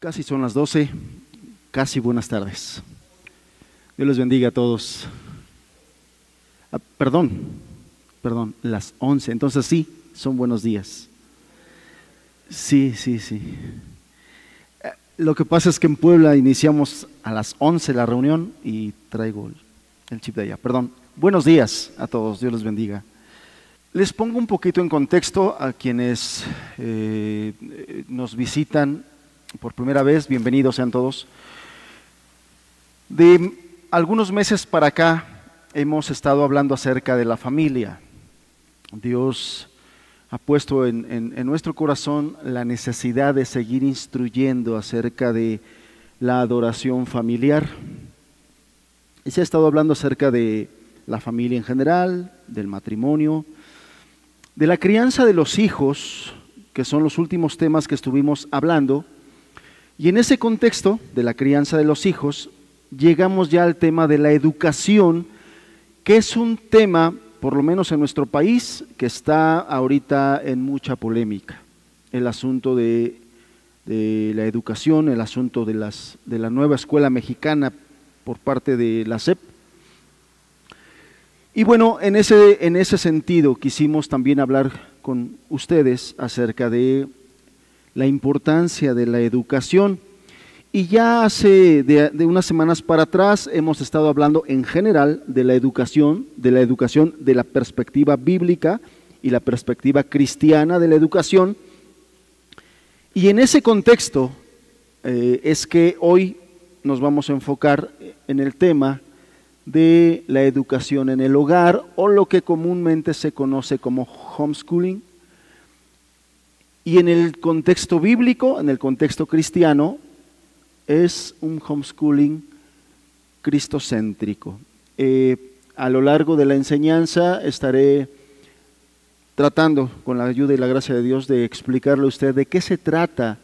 Casi son las 12, casi buenas tardes. Dios les bendiga a todos. Ah, perdón, perdón, las 11, entonces sí, son buenos días. Sí, sí, sí. Eh, Lo que pasa es que en Puebla iniciamos a las 11 la reunión y traigo el, chip de allá. Perdón. Buenos días a todos, Dios les bendiga. Les pongo un poquito en contexto a quienes eh, eh, nos visitan por primera vez, bienvenidos sean todos. De algunos meses para acá hemos estado hablando acerca de la familia. Dios ha puesto en, en- en nuestro corazón la necesidad de seguir instruyendo acerca de la adoración familiar. Y se ha estado hablando acerca de la familia en general, del matrimonio, de la crianza de los hijos, que son los últimos temas que estuvimos hablando. Y en ese contexto de la crianza de los hijos, llegamos ya al tema de la educación, que es un tema, por lo menos en nuestro país, que está ahorita en mucha polémica. El asunto de, la educación, el asunto de, las, de la nueva escuela mexicana por parte de la SEP. Y bueno, en ese, en ese sentido quisimos también hablar con ustedes acerca de la importancia de la educación. Y ya hace de, unas semanas para atrás hemos estado hablando en general de la educación, de la educación de la perspectiva bíblica y la perspectiva cristiana de la educación. Y en ese contexto eh, es que hoy nos vamos a enfocar en el tema de la educación en el hogar o lo que comúnmente se conoce como homeschooling. Y en el contexto bíblico, en el contexto cristiano, es un homeschooling cristocéntrico. Eh, a lo largo de la enseñanza estaré tratando, con la ayuda y la gracia de Dios, de explicarle a usted de qué se trata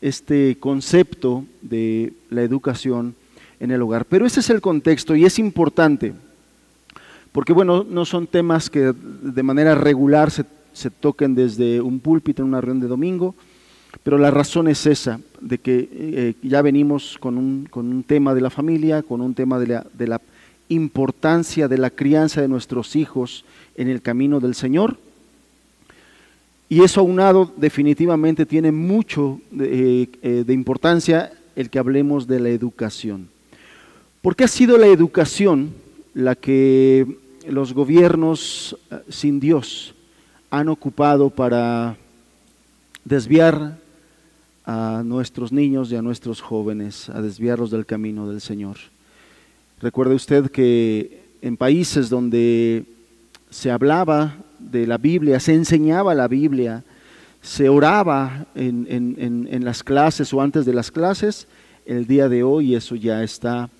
este concepto de la educación en el hogar. Pero ese es el contexto y es importante, porque bueno, no son temas que de manera regular se, se toquen desde un púlpito en una reunión de domingo, pero la razón es esa, de que eh, ya venimos con un, con un tema de la familia, con un tema de la, de la importancia de la crianza de nuestros hijos en el camino del Señor. Y eso aunado definitivamente tiene mucho de, eh, de importancia el que hablemos de la educación. Porque ha sido la educación la que los gobiernos eh, sin Dios han ocupado para desviar a nuestros niños y a nuestros jóvenes, a desviarlos del camino del Señor. Recuerde usted que en países donde se hablaba de la Biblia, se enseñaba la Biblia, se oraba en, en- en- las clases o antes de las clases, el día de hoy eso ya está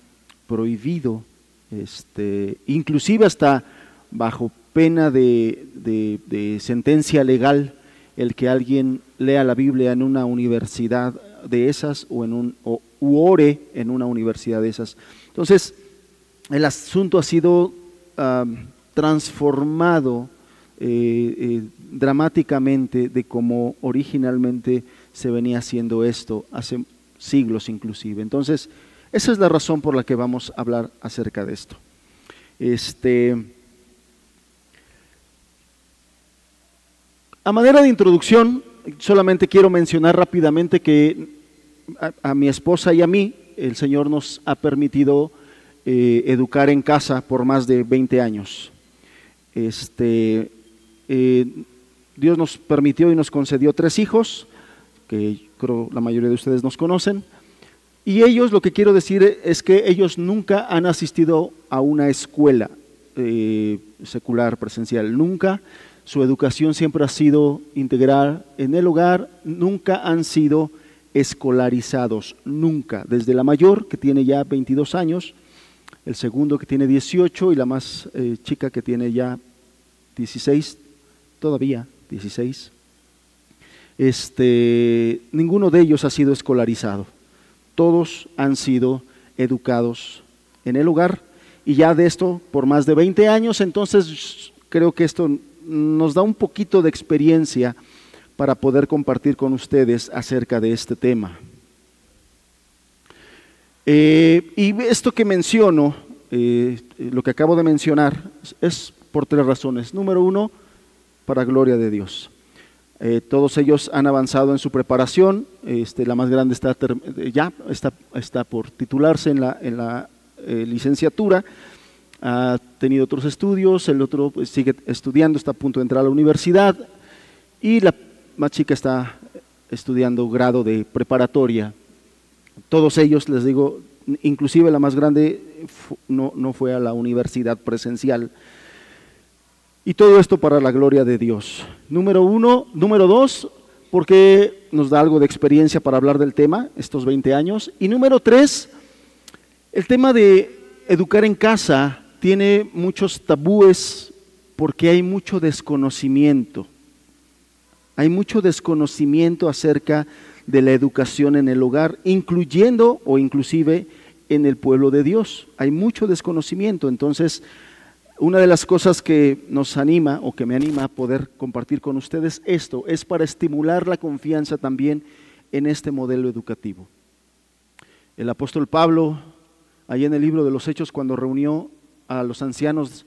prohibido, este, inclusive hasta bajo pena de, sentencia legal el que alguien lea la Biblia en una universidad de esas o en un o, u ore en una universidad de esas. Entonces, el asunto ha sido transformado eh, eh, dramáticamente de como originalmente se venía haciendo esto hace siglos inclusive. Entonces, esa es la razón por la que vamos a hablar acerca de esto. Este, a manera de introducción, solamente quiero mencionar rápidamente que a, mi esposa y a mí el Señor nos ha permitido eh, educar en casa por más de 20 años. Este, eh, Dios nos permitió y nos concedió tres hijos, que creo la mayoría de ustedes nos conocen. Y ellos, lo que quiero decir es que ellos nunca han asistido a una escuela eh, secular, presencial, nunca. Su educación siempre ha sido integral en el hogar, nunca han sido escolarizados, nunca. Desde la mayor, que tiene ya 22 años, el segundo que tiene 18 y la más eh, chica que tiene ya 16, todavía 16. Este, ninguno de ellos ha sido escolarizado. Todos han sido educados en el hogar y ya de esto por más de 20 años, entonces creo que esto nos da un poquito de experiencia para poder compartir con ustedes acerca de este tema. Eh, y esto que menciono, eh, lo que acabo de mencionar, es por tres razones. Número uno, para gloria de Dios. Eh, todos ellos han avanzado en su preparación. Este, la más grande está ya está, está por titularse en la, en la licenciatura. Ha tenido otros estudios. El otro pues, sigue estudiando, está a punto de entrar a la universidad. Y la más chica está estudiando grado de preparatoria. Todos ellos, les digo, inclusive la más grande no, no fue a la universidad presencial. Y todo esto para la gloria de Dios. Número uno, número dos, porque nos da algo de experiencia para hablar del tema, estos 20 años. Y número tres, el tema de educar en casa tiene muchos tabúes porque hay mucho desconocimiento. Hay mucho desconocimiento acerca de la educación en el hogar, incluyendo o inclusive en el pueblo de Dios. Hay mucho desconocimiento. Entonces, una de las cosas que nos anima o que me anima a poder compartir con ustedes esto es para estimular la confianza también en este modelo educativo. El apóstol Pablo, ahí en el libro de los Hechos, cuando reunió a los ancianos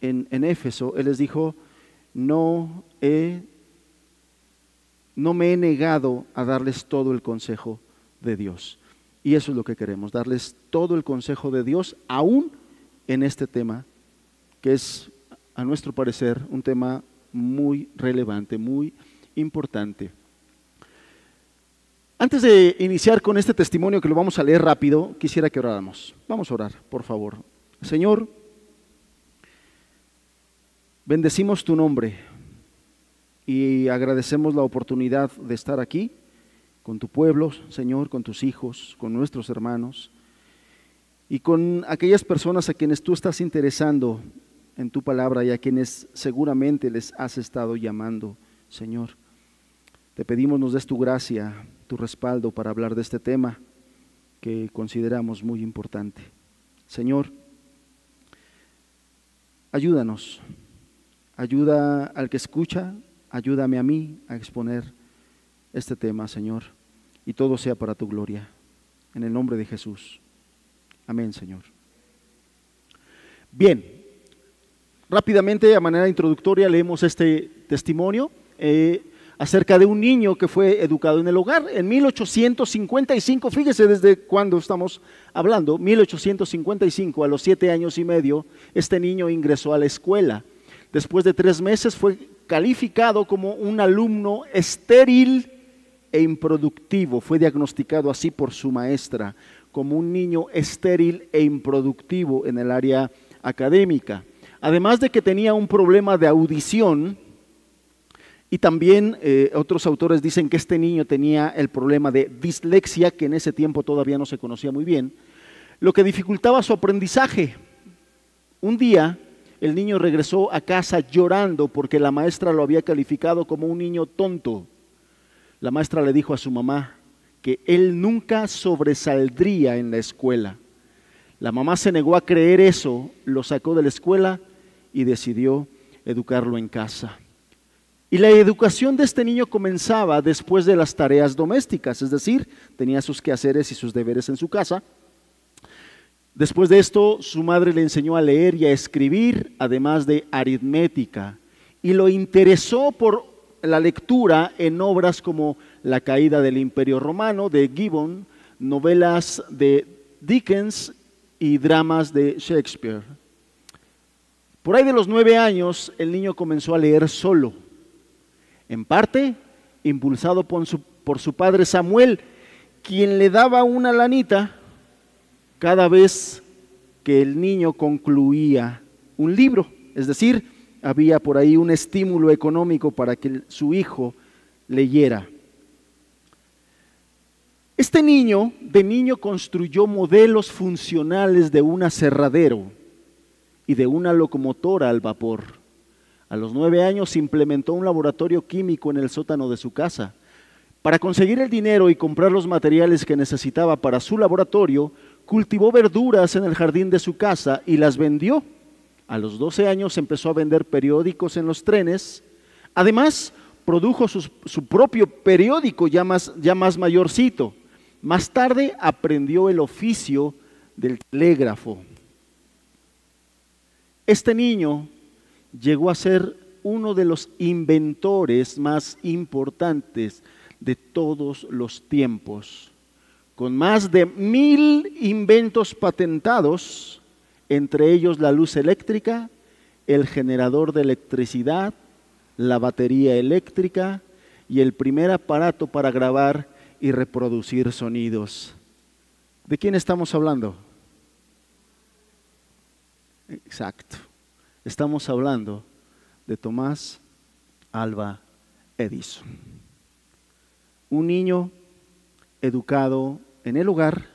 en, Éfeso, él les dijo, no he no me he negado a darles todo el consejo de Dios. Y eso es lo que queremos, darles todo el consejo de Dios, aún en este tema, que es, a nuestro parecer, un tema muy relevante, muy importante. Antes de iniciar con este testimonio que lo vamos a leer rápido, quisiera que oráramos. Vamos a orar, por favor. Señor, bendecimos tu nombre y agradecemos la oportunidad de estar aquí con tu pueblo, Señor, con tus hijos, con nuestros hermanos y con aquellas personas a quienes tú estás interesando en tu palabra y a quienes seguramente les has estado llamando, Señor. Te pedimos nos des tu gracia, tu respaldo para hablar de este tema que consideramos muy importante. Señor, ayúdanos, ayuda al que escucha, Ayúdame a mí a exponer este tema, Señor, y todo sea para tu gloria. En el nombre de Jesús. Amén, Señor. Bien, rápidamente, a manera introductoria, leemos este testimonio eh, acerca de un niño que fue educado en el hogar. En 1855, fíjese desde cuándo estamos hablando, 1855, a los siete años y medio, este niño ingresó a la escuela. Después de tres meses fue calificado como un alumno estéril e improductivo. Fue diagnosticado así por su maestra, como un niño estéril e improductivo en el área académica. Además de que tenía un problema de audición, y también eh, otros autores dicen que este niño tenía el problema de dislexia, que en ese tiempo todavía no se conocía muy bien, lo que dificultaba su aprendizaje. Un día el niño regresó a casa llorando porque la maestra lo había calificado como un niño tonto. La maestra le dijo a su mamá que él nunca sobresaldría en la escuela. La mamá se negó a creer eso, lo sacó de la escuela y decidió educarlo en casa. Y la educación de este niño comenzaba después de las tareas domésticas, es decir, tenía sus quehaceres y sus deberes en su casa Después de esto, su madre le enseñó a leer y a escribir, además de aritmética, y lo interesó por la lectura en obras como La caída del imperio romano de Gibbon, novelas de Dickens y dramas de Shakespeare. Por ahí de los nueve años, el niño comenzó a leer solo, en parte impulsado por su, padre Samuel, quien le daba una lanita cada vez que el niño concluía un libro, es decir, había por ahí un estímulo económico para que su hijo leyera. Este niño de niño construyó modelos funcionales de un aserradero y de una locomotora al vapor. A los nueve años implementó un laboratorio químico en el sótano de su casa. Para conseguir el dinero y comprar los materiales que necesitaba para su laboratorio, cultivó verduras en el jardín de su casa y las vendió. A los 12 años empezó a vender periódicos en los trenes. Además, produjo su, propio periódico ya más, ya más mayorcito. Más tarde aprendió el oficio del telégrafo. Este niño llegó a ser uno de los inventores más importantes de todos los tiempos, con más de mil inventos patentados, entre ellos la luz eléctrica, el generador de electricidad, la batería eléctrica y el primer aparato para grabar y reproducir sonidos. ¿De quién estamos hablando? Exacto. Estamos hablando de Tomás Alba Edison. Un niño educado en el hogar,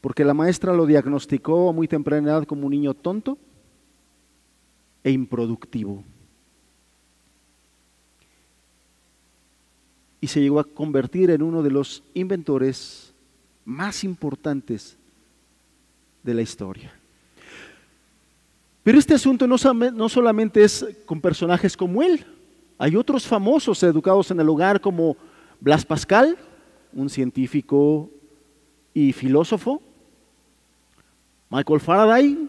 porque la maestra lo diagnosticó a muy temprana edad como un niño tonto e improductivo. Y se llegó a convertir en uno de los inventores más importantes de la historia. Pero este asunto no, solamente es con personajes como él. Hay otros famosos educados en el hogar como Blas Pascal, un científico y filósofo. Michael Faraday,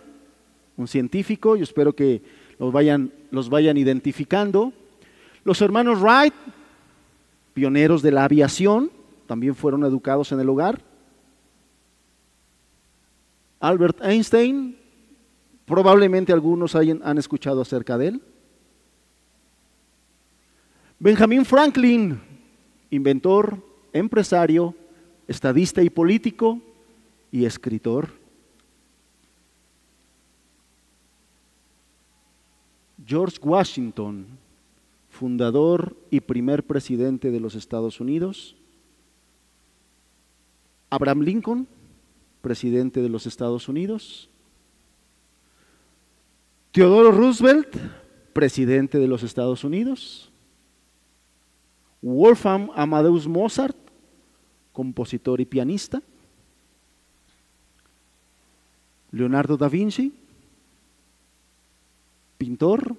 un científico, yo espero que los vayan, identificando. Los hermanos Wright, pioneros de la aviación, también fueron educados en el hogar. Albert Einstein, Probablemente algunos han escuchado acerca de él. Benjamin Franklin, inventor, empresario, estadista y político y escritor. George Washington, fundador y primer presidente de los Estados Unidos. Abraham Lincoln, presidente de los Estados Unidos. Teodoro Roosevelt, presidente de los Estados Unidos. Wolfgang Amadeus Mozart, compositor y pianista. Leonardo da Vinci, pintor.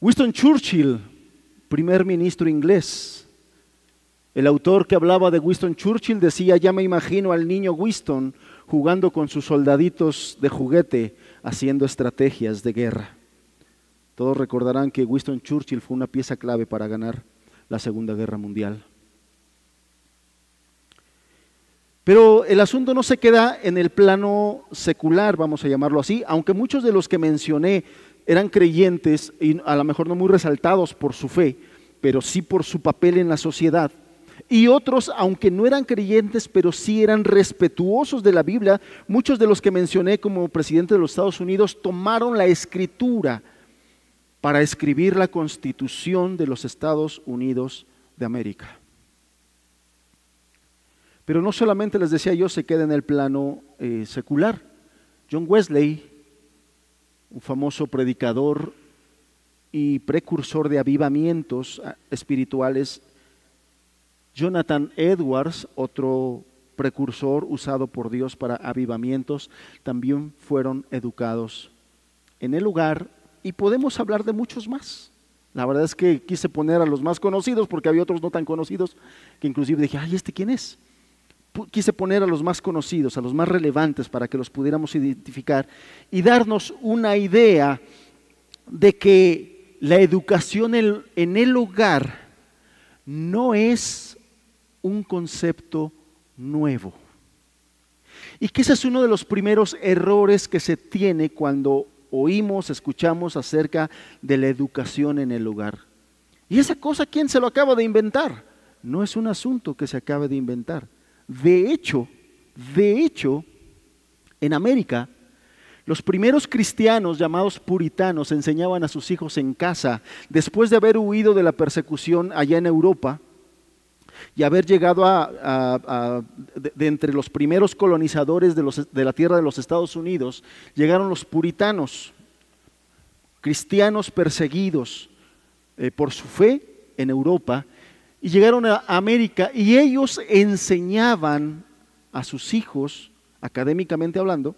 Winston Churchill, primer ministro inglés. El autor que hablaba de Winston Churchill decía, ya me imagino al niño Winston jugando con sus soldaditos de juguete haciendo estrategias de guerra. Todos recordarán que Winston Churchill fue una pieza clave para ganar la Segunda Guerra Mundial. Pero el asunto no se queda en el plano secular, vamos a llamarlo así, aunque muchos de los que mencioné eran creyentes y a lo mejor no muy resaltados por su fe, pero sí por su papel en la sociedad. Y otros, aunque no eran creyentes, pero sí eran respetuosos de la Biblia, muchos de los que mencioné como presidente de los Estados Unidos tomaron la escritura para escribir la constitución de los Estados Unidos de América. Pero no solamente les decía yo se queda en el plano eh, secular. John Wesley, un famoso predicador y precursor de avivamientos ah, espirituales Jonathan Edwards, otro precursor usado por Dios para avivamientos, también fueron educados en el lugar y podemos hablar de muchos más. La verdad es que quise poner a los más conocidos porque había otros no tan conocidos que inclusive dije, ay, ¿este quién es? Quise poner a los más conocidos, a los más relevantes para que los pudiéramos identificar y darnos una idea de que la educación en el hogar no es un concepto nuevo. Y que ese es uno de los primeros errores que se tiene cuando oímos, escuchamos acerca de la educación en el hogar. ¿Y esa cosa quién se lo acaba de inventar? No es un asunto que se acabe de inventar. De hecho, de hecho, en América, los primeros cristianos llamados puritanos enseñaban a sus hijos en casa, después de haber huido de la persecución allá en Europa, y haber llegado a, de, entre los primeros colonizadores de, la tierra de los Estados Unidos, llegaron los puritanos, cristianos perseguidos eh, por su fe en Europa, y llegaron a América y ellos enseñaban a sus hijos, académicamente hablando,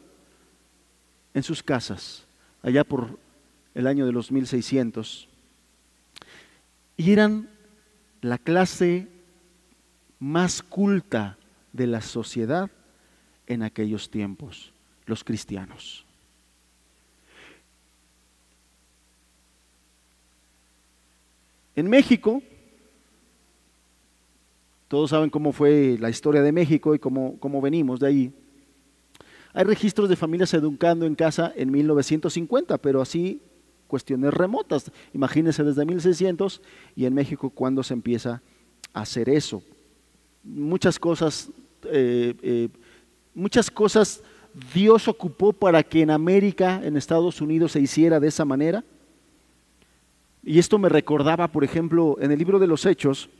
en sus casas, allá por el año de los 1600. Y eran la clase más culta de la sociedad en aquellos tiempos, los cristianos. En México, todos saben cómo fue la historia de México y cómo, cómo venimos de ahí. Hay registros de familias educando en casa en 1950, pero así cuestiones remotas. Imagínense desde 1600 y en México cuando se empieza a hacer eso. Muchas cosas, eh, eh, muchas cosas Dios ocupó para que en América, en Estados Unidos, se hiciera de esa manera. Y esto me recordaba, por ejemplo, en el libro de los Hechos,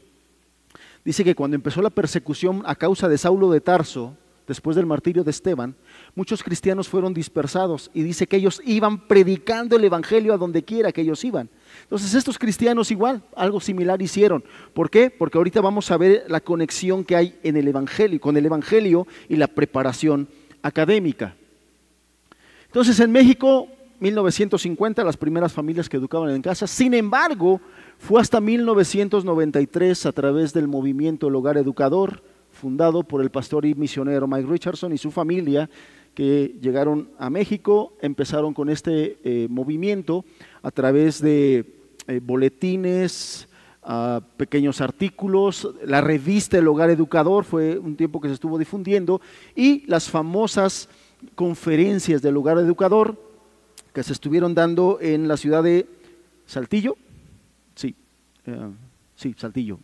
dice que cuando empezó la persecución a causa de Saulo de Tarso, después del martirio de Esteban, muchos cristianos fueron dispersados y dice que ellos iban predicando el Evangelio a donde quiera que ellos iban. Entonces estos cristianos igual, algo similar hicieron. ¿Por qué? Porque ahorita vamos a ver la conexión que hay en el Evangelio, con el Evangelio y la preparación académica. Entonces en México 1950 las primeras familias que educaban en casa. Sin embargo, fue hasta 1993 a través del movimiento El Hogar Educador, fundado por el pastor y misionero Mike Richardson y su familia, que llegaron a México, empezaron con este eh, movimiento a través de eh, boletines, pequeños artículos, la revista El Hogar Educador fue un tiempo que se estuvo difundiendo y las famosas conferencias del Hogar Educador que se estuvieron dando en la ciudad de Saltillo. Sí, eh, sí, Saltillo.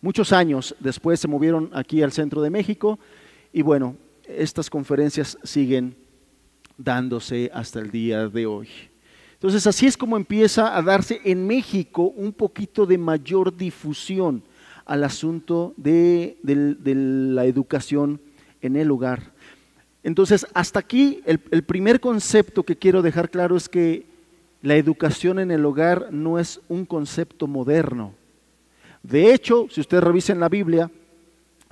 Muchos años después se movieron aquí al centro de México y bueno, estas conferencias siguen dándose hasta el día de hoy. Entonces así es como empieza a darse en México un poquito de mayor difusión al asunto de, la educación en el hogar. Entonces, hasta aquí el, primer concepto que quiero dejar claro es que la educación en el hogar no es un concepto moderno. De hecho, si ustedes revisen la Biblia,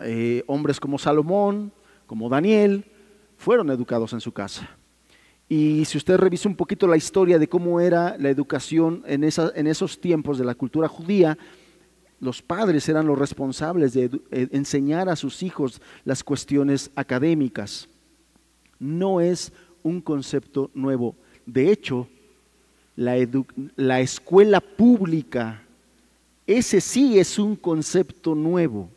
eh, hombres como Salomón, como Daniel, fueron educados en su casa. Y si usted revisa un poquito la historia de cómo era la educación en, en esos tiempos de la cultura judía, los padres eran los responsables de eh, enseñar a sus hijos las cuestiones académicas no es un concepto nuevo. De hecho, la, escuela pública, ese sí es un concepto nuevo.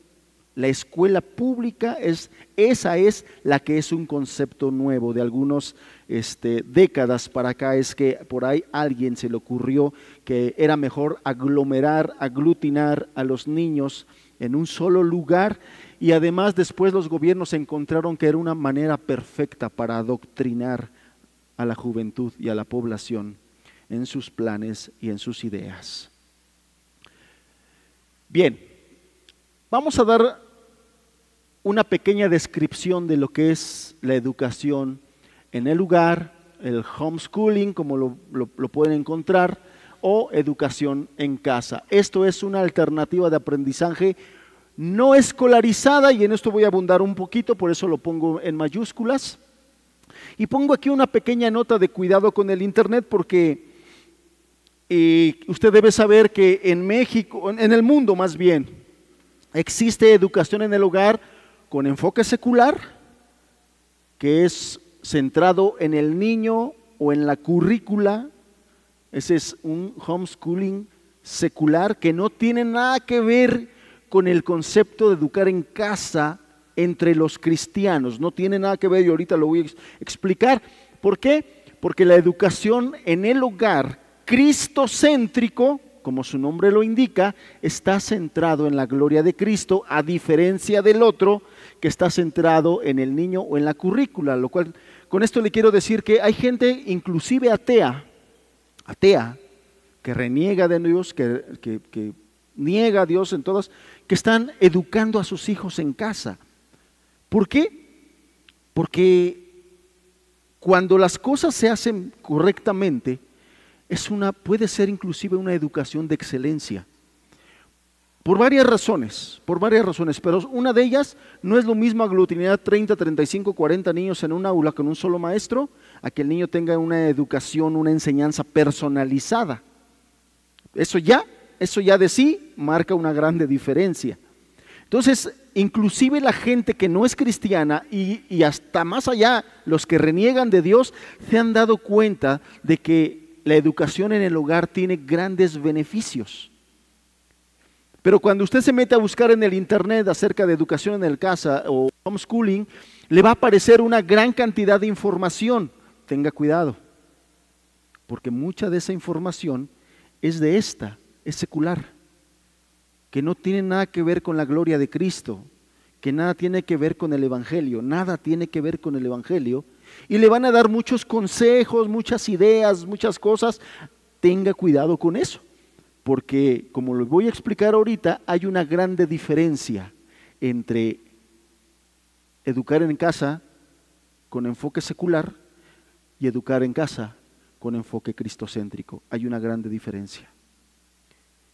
La escuela pública es, esa es la que es un concepto nuevo de algunas este, décadas para acá. Es que por ahí alguien se le ocurrió que era mejor aglomerar, aglutinar a los niños en un solo lugar y además después los gobiernos encontraron que era una manera perfecta para adoctrinar a la juventud y a la población en sus planes y en sus ideas. Bien, vamos a dar una pequeña descripción de lo que es la educación en el lugar, el homeschooling, como lo, lo pueden encontrar, o educación en casa. Esto es una alternativa de aprendizaje no escolarizada, y en esto voy a abundar un poquito, por eso lo pongo en mayúsculas. Y pongo aquí una pequeña nota de cuidado con el Internet porque eh, usted debe saber que en México, en el mundo más bien, existe educación en el hogar con enfoque secular, que es centrado en el niño o en la currícula. Ese es un homeschooling secular que no tiene nada que ver con el concepto de educar en casa entre los cristianos. No tiene nada que ver y ahorita lo voy a explicar. ¿Por qué? Porque la educación en el hogar cristocéntrico, como su nombre lo indica, está centrado en la gloria de Cristo, a diferencia del otro que está centrado en el niño o en la currícula, lo cual con esto le quiero decir que hay gente inclusive atea, atea, que reniega de Dios, que, que niega a Dios en todas, que están educando a sus hijos en casa. ¿Por qué? Porque cuando las cosas se hacen correctamente, es una, puede ser inclusive una educación de excelencia. Por varias razones, por varias razones, pero una de ellas no es lo mismo aglutinar 30, 35, 40 niños en un aula con un solo maestro, a que el niño tenga una educación, una enseñanza personalizada. Eso ya eso ya de sí marca una grande diferencia. Entonces, inclusive la gente que no es cristiana y, y, hasta más allá, los que reniegan de Dios, se han dado cuenta de que la educación en el hogar tiene grandes beneficios. Pero cuando usted se mete a buscar en el Internet acerca de educación en el casa o homeschooling, le va a aparecer una gran cantidad de información. Tenga cuidado, porque mucha de esa información es de esta, es secular, que no tiene nada que ver con la gloria de Cristo, que nada tiene que ver con el Evangelio, nada tiene que ver con el Evangelio. Y le van a dar muchos consejos, muchas ideas, muchas cosas. Tenga cuidado con eso porque como lo voy a explicar ahorita, hay una grande diferencia entre educar en casa con enfoque secular y educar en casa con enfoque cristocéntrico. Hay una grande diferencia.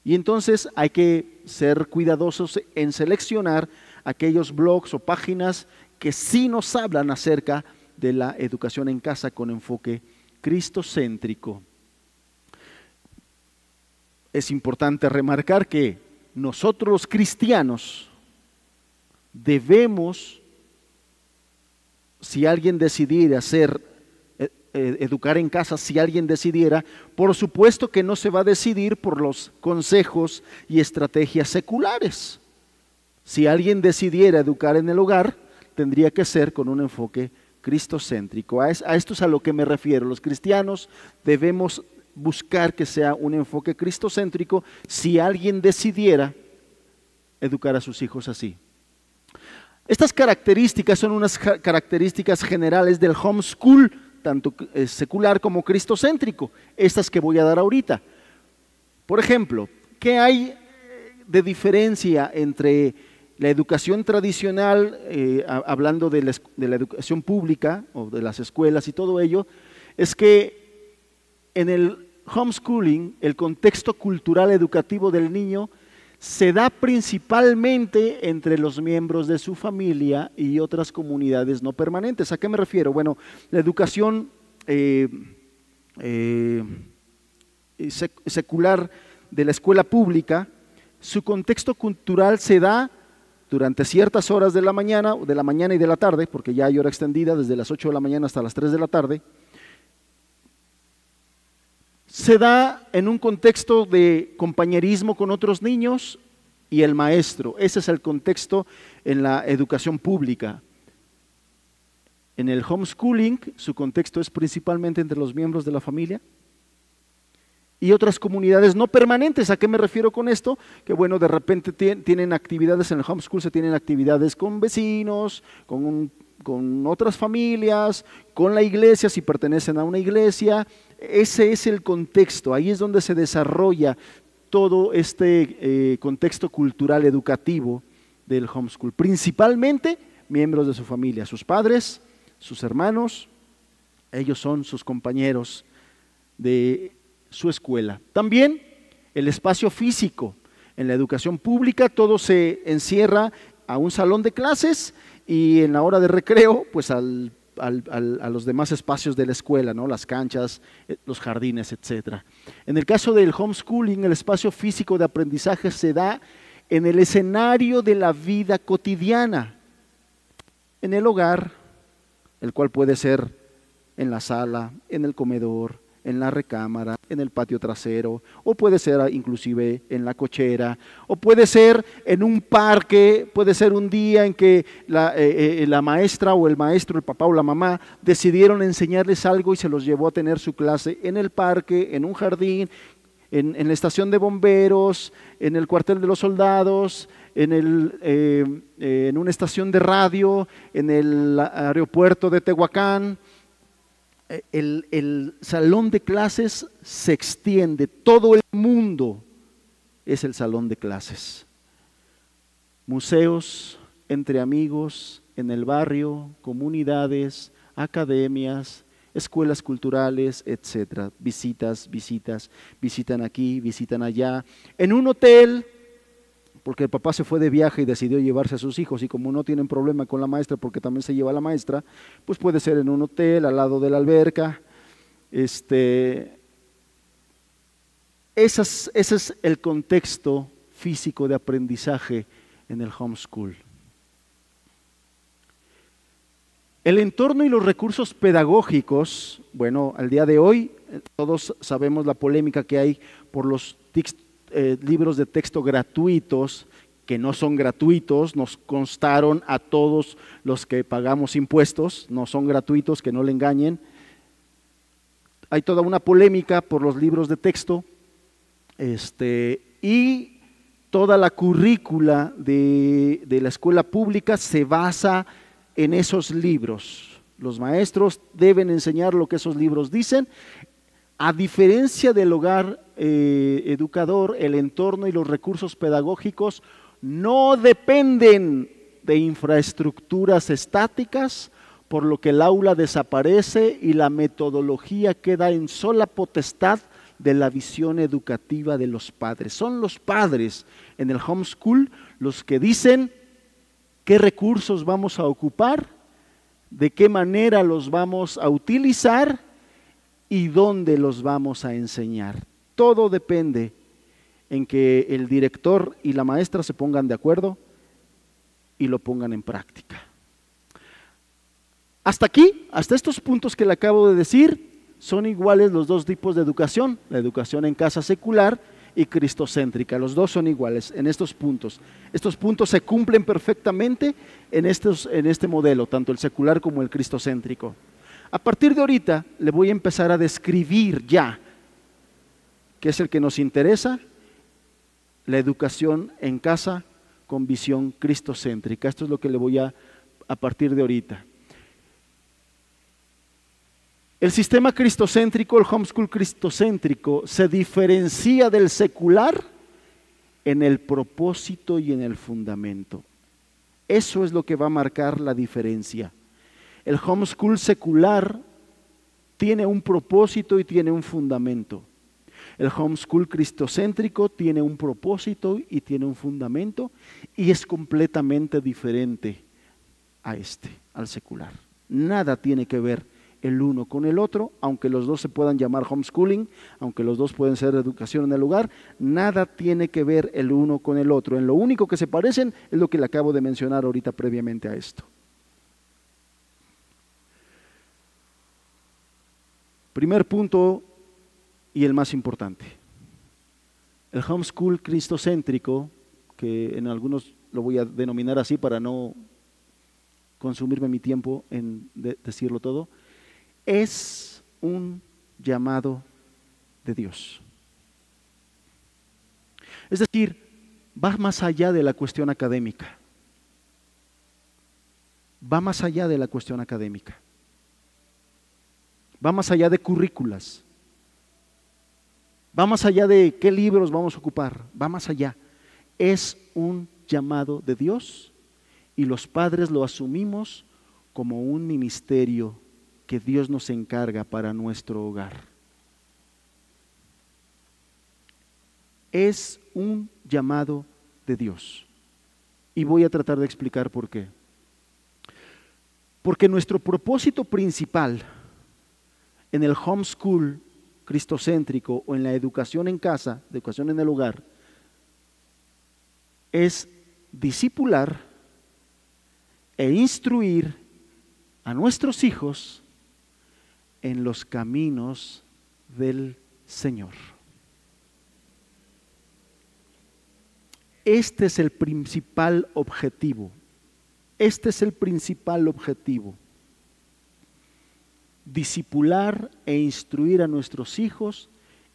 Y entonces hay que ser cuidadosos en seleccionar aquellos blogs o páginas que sí nos hablan acerca de la educación en casa con enfoque cristocéntrico es importante remarcar que nosotros los cristianos debemos, si alguien decidiera hacer, eh, eh, educar en casa, si alguien decidiera, por supuesto que no se va a decidir por los consejos y estrategias seculares. Si alguien decidiera educar en el hogar, tendría que ser con un enfoque cristocéntrico. A esto es a lo que me refiero. Los cristianos debemos buscar que sea un enfoque cristocéntrico si alguien decidiera educar a sus hijos así. Estas características son unas características generales del homeschool, tanto eh, secular como cristocéntrico, estas que voy a dar ahorita. Por ejemplo, ¿qué hay de diferencia entre la educación tradicional, eh, hablando de la educación pública o de las escuelas y todo ello? Es que en el homeschooling, el contexto cultural educativo del niño se da principalmente entre los miembros de su familia y otras comunidades no permanentes. ¿A qué me refiero? Bueno, la educación eh, eh, secular de la escuela pública, su contexto cultural se da durante ciertas horas de la mañana, de la mañana y de la tarde, porque ya hay hora extendida desde las 8 de la mañana hasta las 3 de la tarde, se da en un contexto de compañerismo con otros niños y el maestro. Ese es el contexto en la educación pública. En el homeschooling, su contexto es principalmente entre los miembros de la familia y otras comunidades no permanentes. ¿A qué me refiero con esto? Que bueno, de repente tienen actividades en el homeschool, se tienen actividades con vecinos, con, con otras familias, con la iglesia, si pertenecen a una iglesia, ese es el contexto, ahí es donde se desarrolla todo este eh, contexto cultural educativo del homeschool. Principalmente miembros de su familia, sus padres, sus hermanos, ellos son sus compañeros de su escuela. También el espacio físico. En la educación pública todo se encierra a un salón de clases y en la hora de recreo, pues al a los demás espacios de la escuela, ¿no? las canchas, eh, los jardines, etc. En el caso del homeschooling, el espacio físico de aprendizaje se da en el escenario de la vida cotidiana, en el hogar, el cual puede ser en la sala, en el comedor, en la recámara, en el patio trasero, o puede ser inclusive en la cochera, o puede ser en un parque, puede ser un día en que la, eh, eh, la, maestra o el maestro, el papá o la mamá decidieron enseñarles algo y se los llevó a tener su clase en el parque, en un jardín, en, la estación de bomberos, en el cuartel de los soldados, en, el, eh, en una estación de radio, en el aeropuerto de Tehuacán, el, salón de clases se extiende, todo el mundo es el salón de clases. Museos entre amigos, en el barrio, comunidades, academias, escuelas culturales, etcétera. Visitas, visitas, visitan aquí, visitan allá. En un hotel porque el papá se fue de viaje y decidió llevarse a sus hijos y como no tienen problema con la maestra porque también se lleva a la maestra, pues puede ser en un hotel al lado de la alberca. Este, ese es el contexto físico de aprendizaje en el homeschool. El entorno y los recursos pedagógicos, bueno, al día de hoy eh, todos sabemos la polémica que hay por los eh, libros de texto gratuitos, que no son gratuitos, nos constaron a todos los que pagamos impuestos, no son gratuitos, que no le engañen. Hay toda una polémica por los libros de texto, este, y toda la currícula de, de la escuela pública se basa en esos libros. Los maestros deben enseñar lo que esos libros dicen. A diferencia del hogar eh, educador, el entorno y los recursos pedagógicos no dependen de infraestructuras estáticas, por lo que el aula desaparece y la metodología queda en sola potestad de la visión educativa de los padres. Son los padres en el homeschool los que dicen qué recursos vamos a ocupar, de qué manera los vamos a utilizar y dónde los vamos a enseñar. Todo depende en que el director y la maestra se pongan de acuerdo y lo pongan en práctica. Hasta aquí, hasta estos puntos que le acabo de decir, son iguales los dos tipos de educación, la educación en casa secular y cristocéntrica. Los dos son iguales en estos puntos. Estos puntos se cumplen perfectamente en, estos, en este modelo, tanto el secular como el cristocéntrico. A partir de ahorita le voy a empezar a describir ya, que es el que nos interesa, la educación en casa con visión cristocéntrica. Esto es lo que le voy a, a partir de ahorita. El sistema cristocéntrico, el homeschool cristocéntrico, se diferencia del secular en el propósito y en el fundamento. Eso es lo que va a marcar la diferencia. El homeschool secular tiene un propósito y tiene un fundamento. El homeschool cristocéntrico tiene un propósito y tiene un fundamento y es completamente diferente a este, al secular. Nada tiene que ver el uno con el otro, aunque los dos se puedan llamar homeschooling, aunque los dos pueden ser educación en el lugar, nada tiene que ver el uno con el otro. En lo único que se parecen es lo que le acabo de mencionar ahorita previamente a esto. Primer punto y el más importante. El homeschool cristocéntrico, que en algunos lo voy a denominar así para no consumirme mi tiempo en decirlo todo, es un llamado de Dios. Es decir, va más allá de la cuestión académica. Va más allá de la cuestión académica. Va más allá de currículas. Va más allá de qué libros vamos a ocupar. Va más allá. Es un llamado de Dios y los padres lo asumimos como un ministerio que Dios nos encarga para nuestro hogar. Es un llamado de Dios. Y voy a tratar de explicar por qué. Porque nuestro propósito principal en el homeschool cristocéntrico o en la educación en casa, educación en el hogar, es discipular e instruir a nuestros hijos en los caminos del Señor. Este es el principal objetivo. Este es el principal objetivo. Discipular e instruir a nuestros hijos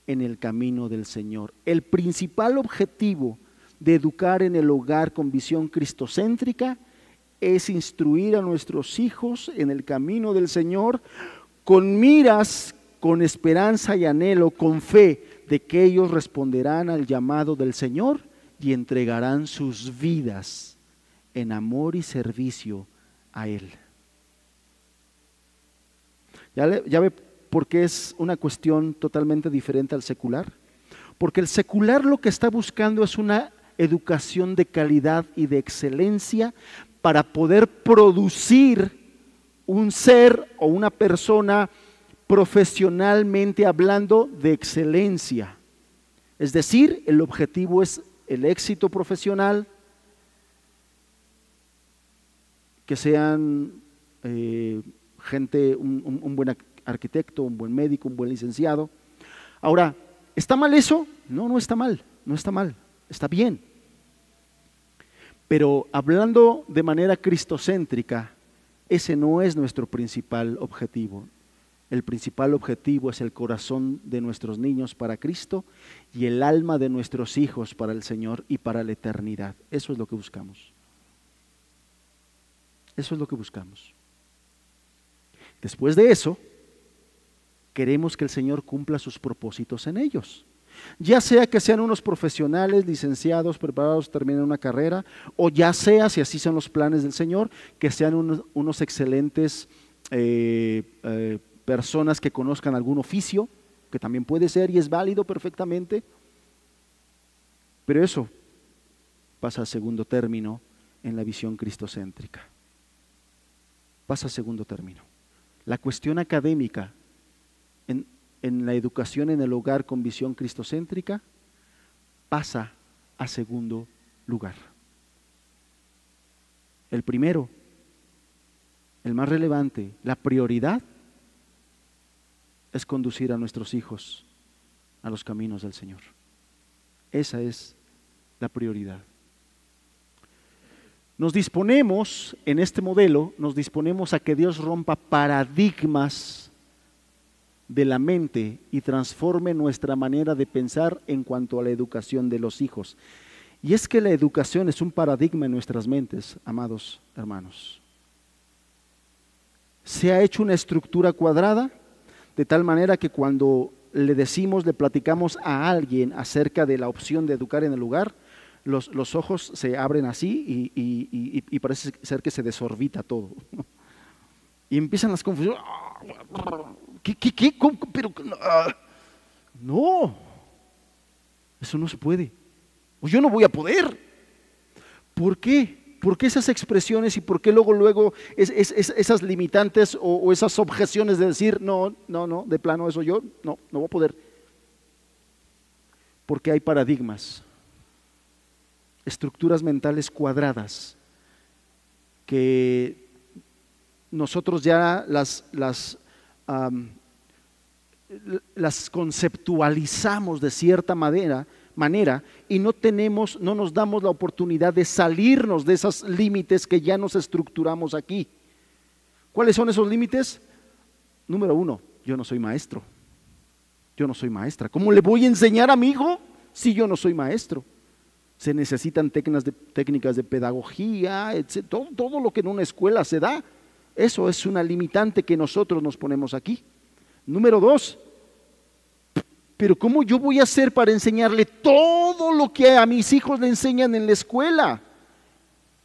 en el camino del Señor. El principal objetivo de educar en el hogar con visión cristocéntrica es instruir a nuestros hijos en el camino del Señor con miras, con esperanza y anhelo, con fe de que ellos responderán al llamado del Señor y entregarán sus vidas en amor y servicio a Él. ¿Ya, ¿Ya, ve por qué es una cuestión totalmente diferente al secular? Porque el secular lo que está buscando es una educación de calidad y de excelencia para poder producir un ser o una persona profesionalmente hablando de excelencia. Es decir, el objetivo es el éxito profesional, que sean eh, gente, un, buen arquitecto, un buen médico, un buen licenciado. Ahora, ¿está mal eso? No, no está mal, no está mal, está bien. Pero hablando de manera cristocéntrica, ese no es nuestro principal objetivo. El principal objetivo es el corazón de nuestros niños para Cristo y el alma de nuestros hijos para el Señor y para la eternidad. Eso es lo que buscamos. Eso es lo que buscamos. Después de eso, queremos que el Señor cumpla sus propósitos en ellos. Ya sea que sean unos profesionales, licenciados, preparados, terminen una carrera, o ya sea, si así son los planes del Señor, que sean unos, excelentes eh, eh, personas que conozcan algún oficio, que también puede ser y es válido perfectamente. Pero eso pasa a segundo término en la visión cristocéntrica. Pasa a segundo término. La cuestión académica en, la educación en el hogar con visión cristocéntrica pasa a segundo lugar. El primero, el más relevante, la prioridad es conducir a nuestros hijos a los caminos del Señor. Esa es la prioridad. Nos disponemos, en este modelo, nos disponemos a que Dios rompa paradigmas de la mente y transforme nuestra manera de pensar en cuanto a la educación de los hijos. Y es que la educación es un paradigma en nuestras mentes, amados hermanos. Se ha hecho una estructura cuadrada de tal manera que cuando le decimos, le platicamos a alguien acerca de la opción de educar en el lugar, los, ojos se abren así y, parece ser que se desorbita todo. Y empiezan las confusiones. ¿Qué, qué, qué? Pero, no, eso no se puede. O yo no voy a poder. ¿Por qué? ¿Por qué esas expresiones y por qué luego, luego esas limitantes o, esas objeciones de decir, no, no, no, de plano eso yo, no, no voy a poder? Porque hay paradigmas, estructuras mentales cuadradas que nosotros ya las, las, las conceptualizamos de cierta manera manera y no tenemos, no nos damos la oportunidad de salirnos de esos límites que ya nos estructuramos aquí. ¿Cuáles son esos límites? Número uno, yo no soy maestro. Yo no soy maestra. ¿Cómo le voy a enseñar a mi hijo si yo no soy maestro? Se necesitan técnicas de, técnicas de pedagogía, etc. Todo, todo lo que en una escuela se da. Eso es una limitante que nosotros nos ponemos aquí. Número dos, pero ¿cómo yo voy a hacer para enseñarle todo lo que a mis hijos le enseñan en la escuela?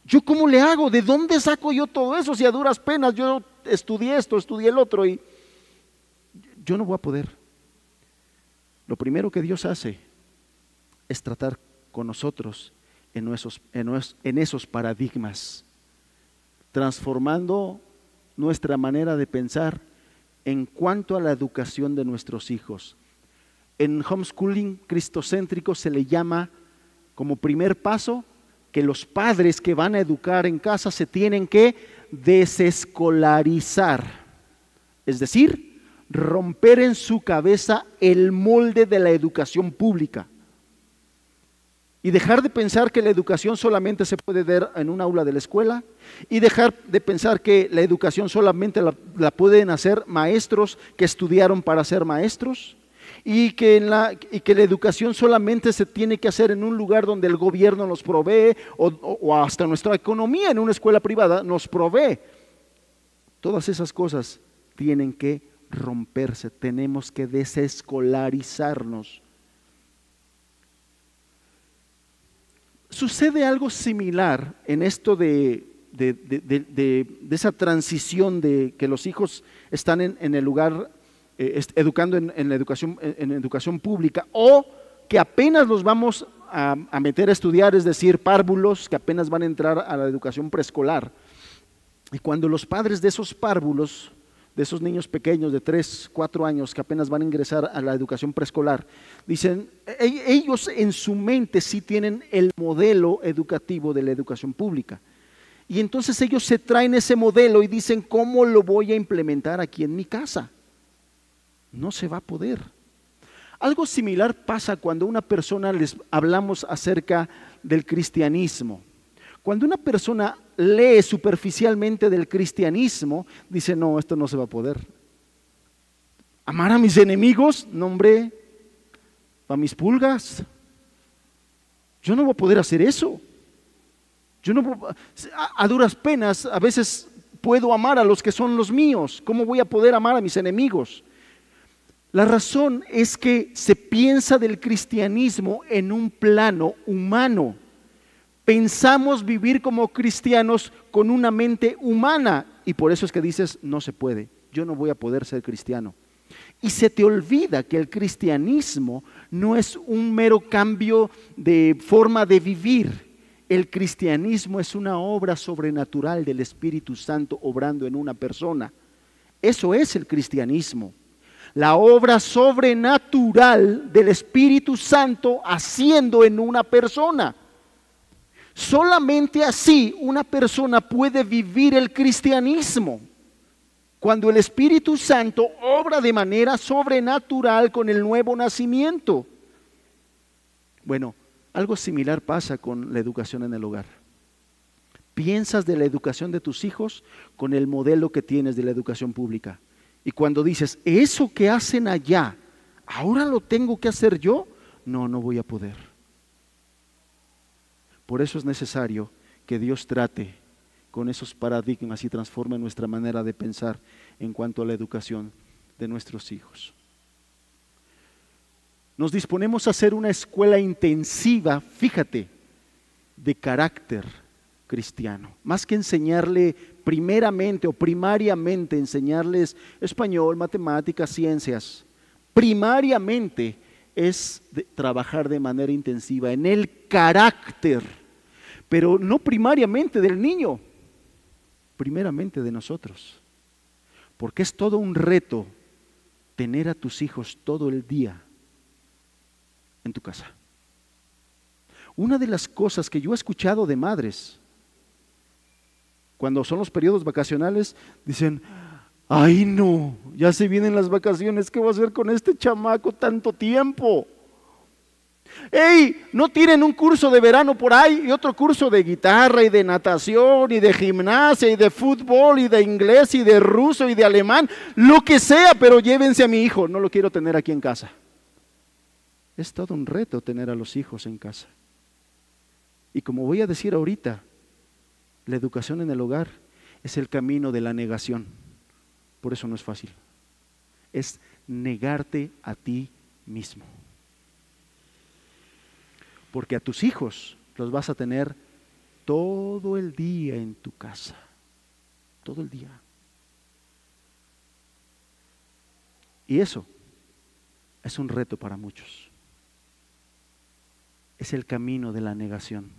¿Yo cómo le hago? ¿De dónde saco yo todo eso? Si a duras penas yo estudié esto, estudié el otro y yo no voy a poder. Lo primero que Dios hace es tratar con nosotros en esos, en esos paradigmas, transformando nuestra manera de pensar en cuanto a la educación de nuestros hijos. En homeschooling cristocéntrico se le llama como primer paso que los padres que van a educar en casa se tienen que desescolarizar, es decir, romper en su cabeza el molde de la educación pública y dejar de pensar que la educación solamente se puede dar en un aula de la escuela y dejar de pensar que la educación solamente la, pueden hacer maestros que estudiaron para ser maestros y que la educación solamente se tiene que hacer en un lugar donde el gobierno nos provee o, hasta nuestra economía en una escuela privada nos provee. Todas esas cosas tienen que romperse, tenemos que desescolarizarnos. Sucede algo similar en esto de, esa transición de que los hijos están en, en el lugar eh, educando en, la educación, en educación pública o que apenas los vamos a, meter a estudiar, es decir, párvulos que apenas van a entrar a la educación preescolar. Y cuando los padres de esos párvulos, de esos niños pequeños de 3, 4 años que apenas van a ingresar a la educación preescolar, dicen, e, ellos en su mente sí tienen el modelo educativo de la educación pública. Y entonces ellos se traen ese modelo y dicen, ¿cómo lo voy a implementar aquí en mi casa? No se va a poder. Algo similar pasa cuando una persona les hablamos acerca del cristianismo. Cuando una persona lee superficialmente del cristianismo, dice, no, esto no se va a poder. Amar a mis enemigos, nombre, a mis pulgas. Yo no voy a poder hacer eso. Yo no, a, duras penas, a veces puedo amar a los que son los míos. ¿Cómo voy a poder amar a mis enemigos? La razón es que se piensa del cristianismo en un plano humano. Pensamos vivir como cristianos con una mente humana y por eso es que dices, no se puede, yo no voy a poder ser cristiano. Y se te olvida que el cristianismo no es un mero cambio de forma de vivir, el cristianismo es una obra sobrenatural del Espíritu Santo obrando en una persona. Eso es el cristianismo. La obra sobrenatural del Espíritu Santo haciendo en una persona. Solamente así una persona puede vivir el cristianismo. Cuando el Espíritu Santo obra de manera sobrenatural con el nuevo nacimiento. Bueno, algo similar pasa con la educación en el hogar. Piensas de la educación de tus hijos con el modelo que tienes de la educación pública. Y cuando dices, eso que hacen allá, ahora lo tengo que hacer yo, no, no voy a poder. Por eso es necesario que Dios trate con esos paradigmas y transforme nuestra manera de pensar en cuanto a la educación de nuestros hijos nos disponemos a hacer una escuela intensiva, fíjate, de carácter cristiano. Más que enseñarle primeramente o primariamente enseñarles español, matemáticas, ciencias, primariamente es trabajar de manera intensiva en el carácter, pero no primariamente del niño, primeramente de nosotros. Porque es todo un reto tener a tus hijos todo el día en tu casa. Una de las cosas que yo he escuchado de madres, cuando son los periodos vacacionales, dicen, ay no, ya se vienen las vacaciones, ¿qué voy a hacer con este chamaco tanto tiempo? ¡Ey! No tienen un curso de verano por ahí y otro curso de guitarra y de natación y de gimnasia y de fútbol y de inglés y de ruso y de alemán, lo que sea, pero llévense a mi hijo, no lo quiero tener aquí en casa. Es todo un reto tener a los hijos en casa. Y como voy a decir ahorita, la educación en el hogar es el camino de la negación. Por eso no es fácil. Es negarte a ti mismo. Porque a tus hijos los vas a tener todo el día en tu casa. Todo el día. Y eso es un reto para muchos es el camino de la negación.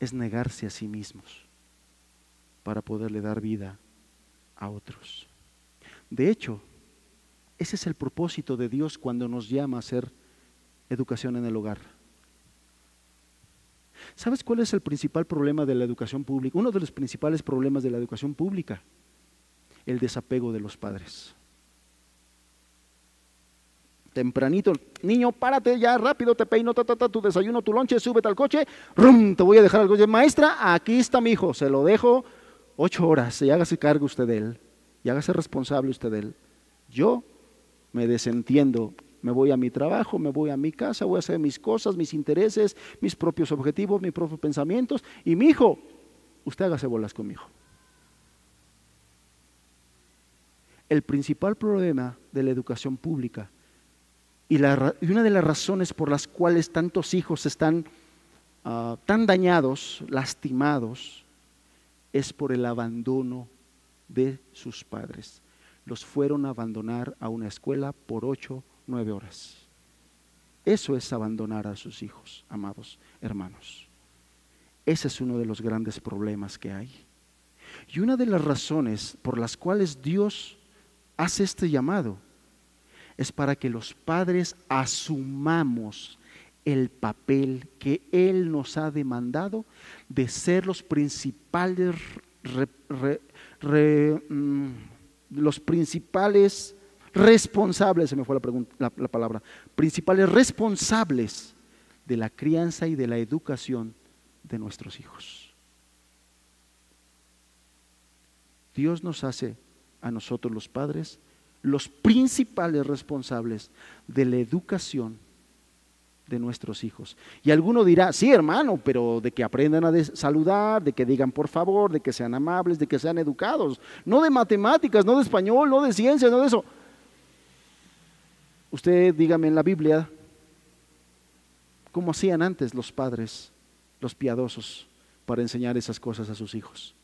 Es negarse a sí mismos para poderle dar vida a otros. De hecho, ese es el propósito de Dios cuando nos llama a hacer educación en el hogar. ¿Sabes cuál es el principal problema de la educación pública? Uno de los principales problemas de la educación pública, el desapego de los padres tempranito, niño, párate ya, rápido, te peino, ta, tu desayuno, tu lonche, súbete al coche, rum, te voy a dejar al coche. Maestra, aquí está mi hijo, se lo dejo ocho horas y hágase cargo usted de él, y hágase responsable usted de él. Yo me desentiendo, me voy a mi trabajo, me voy a mi casa, voy a hacer mis cosas, mis intereses, mis propios objetivos, mis propios pensamientos, y mi hijo, usted hágase bolas conmigo. El principal problema de la educación pública y, una de las razones por las cuales tantos hijos están ah, tan dañados, lastimados, es por el abandono de sus padres. Los fueron a abandonar a una escuela por ocho, nueve horas. Eso es abandonar a sus hijos, amados hermanos. Ese es uno de los grandes problemas que hay. Y una de las razones por las cuales Dios hace este llamado es para que los padres asumamos el papel que Él nos ha demandado de ser los principales, mm, los principales responsables, se me fue la, pregunta, la palabra, principales responsables de la crianza y de la educación de nuestros hijos. Dios nos hace a nosotros los padres los principales responsables de la educación de nuestros hijos. Y alguno dirá, sí hermano, pero de que aprendan a saludar, de que digan por favor, de que sean amables, de que sean educados, no de matemáticas, no de español, no de ciencia, no de eso. Usted dígame en la Biblia, ¿cómo hacían antes los padres, los piadosos, para enseñar esas cosas a sus hijos?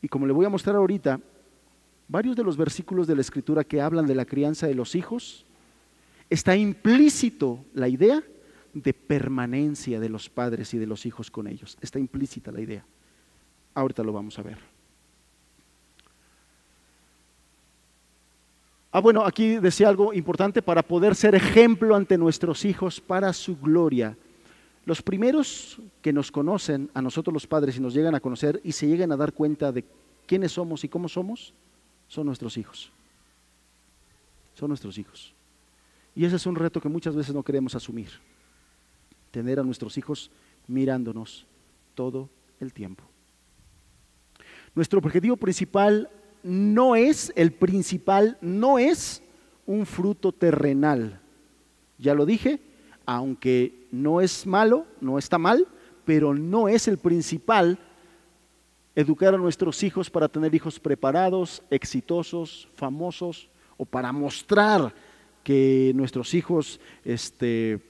Y como le voy a mostrar ahorita, varios de los versículos de la Escritura que hablan de la crianza de los hijos, está implícito la idea de permanencia de los padres y de los hijos con ellos. Está implícita la idea. Ahorita lo vamos a ver. Ah, bueno, aquí decía algo importante para poder ser ejemplo ante nuestros hijos para su gloria. Los primeros que nos conocen, a nosotros los padres, y nos llegan a conocer y se llegan a dar cuenta de quiénes somos y cómo somos, son nuestros hijos. Son nuestros hijos. Y ese es un reto que muchas veces no queremos asumir. Tener a nuestros hijos mirándonos todo el tiempo. Nuestro objetivo principal no es, el principal no es un fruto terrenal. Ya lo dije, aunque no es malo, no está mal, pero no es el principal educar a nuestros hijos para tener hijos preparados, exitosos, famosos, o para mostrar que nuestros hijos este,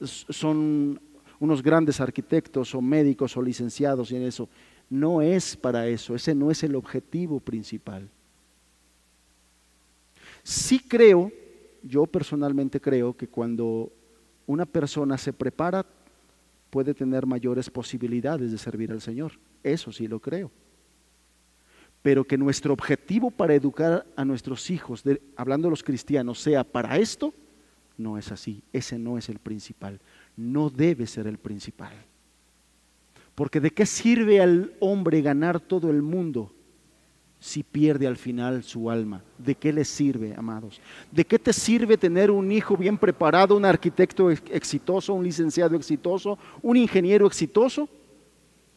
son unos grandes arquitectos o médicos o licenciados y en eso. No es para eso, ese no es el objetivo principal. Sí creo, yo personalmente creo que cuando una persona se prepara, puede tener mayores posibilidades de servir al Señor. Eso sí lo creo. Pero que nuestro objetivo para educar a nuestros hijos, hablando de los cristianos, sea para esto, no es así. Ese no es el principal. No debe ser el principal. Porque ¿de qué sirve al hombre ganar todo el mundo si pierde al final su alma? ¿De qué le sirve, amados? ¿De qué te sirve tener un hijo bien preparado, un arquitecto exitoso, un licenciado exitoso, un ingeniero exitoso,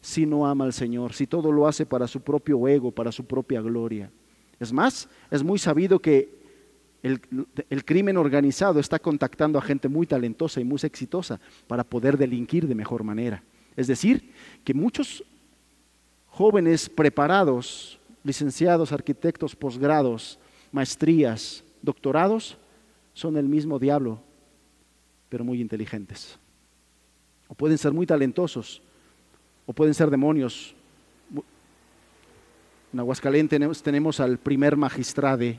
si no ama al Señor, si todo lo hace para su propio ego, para su propia gloria? Es más, es muy sabido que el, el, crimen organizado está contactando a gente muy talentosa y muy exitosa para poder delinquir de mejor manera. Es decir, que muchos jóvenes preparados licenciados, arquitectos, posgrados, maestrías, doctorados, son el mismo diablo, pero muy inteligentes. O pueden ser muy talentosos, o pueden ser demonios. En Aguascalientes tenemos, al primer magistrade,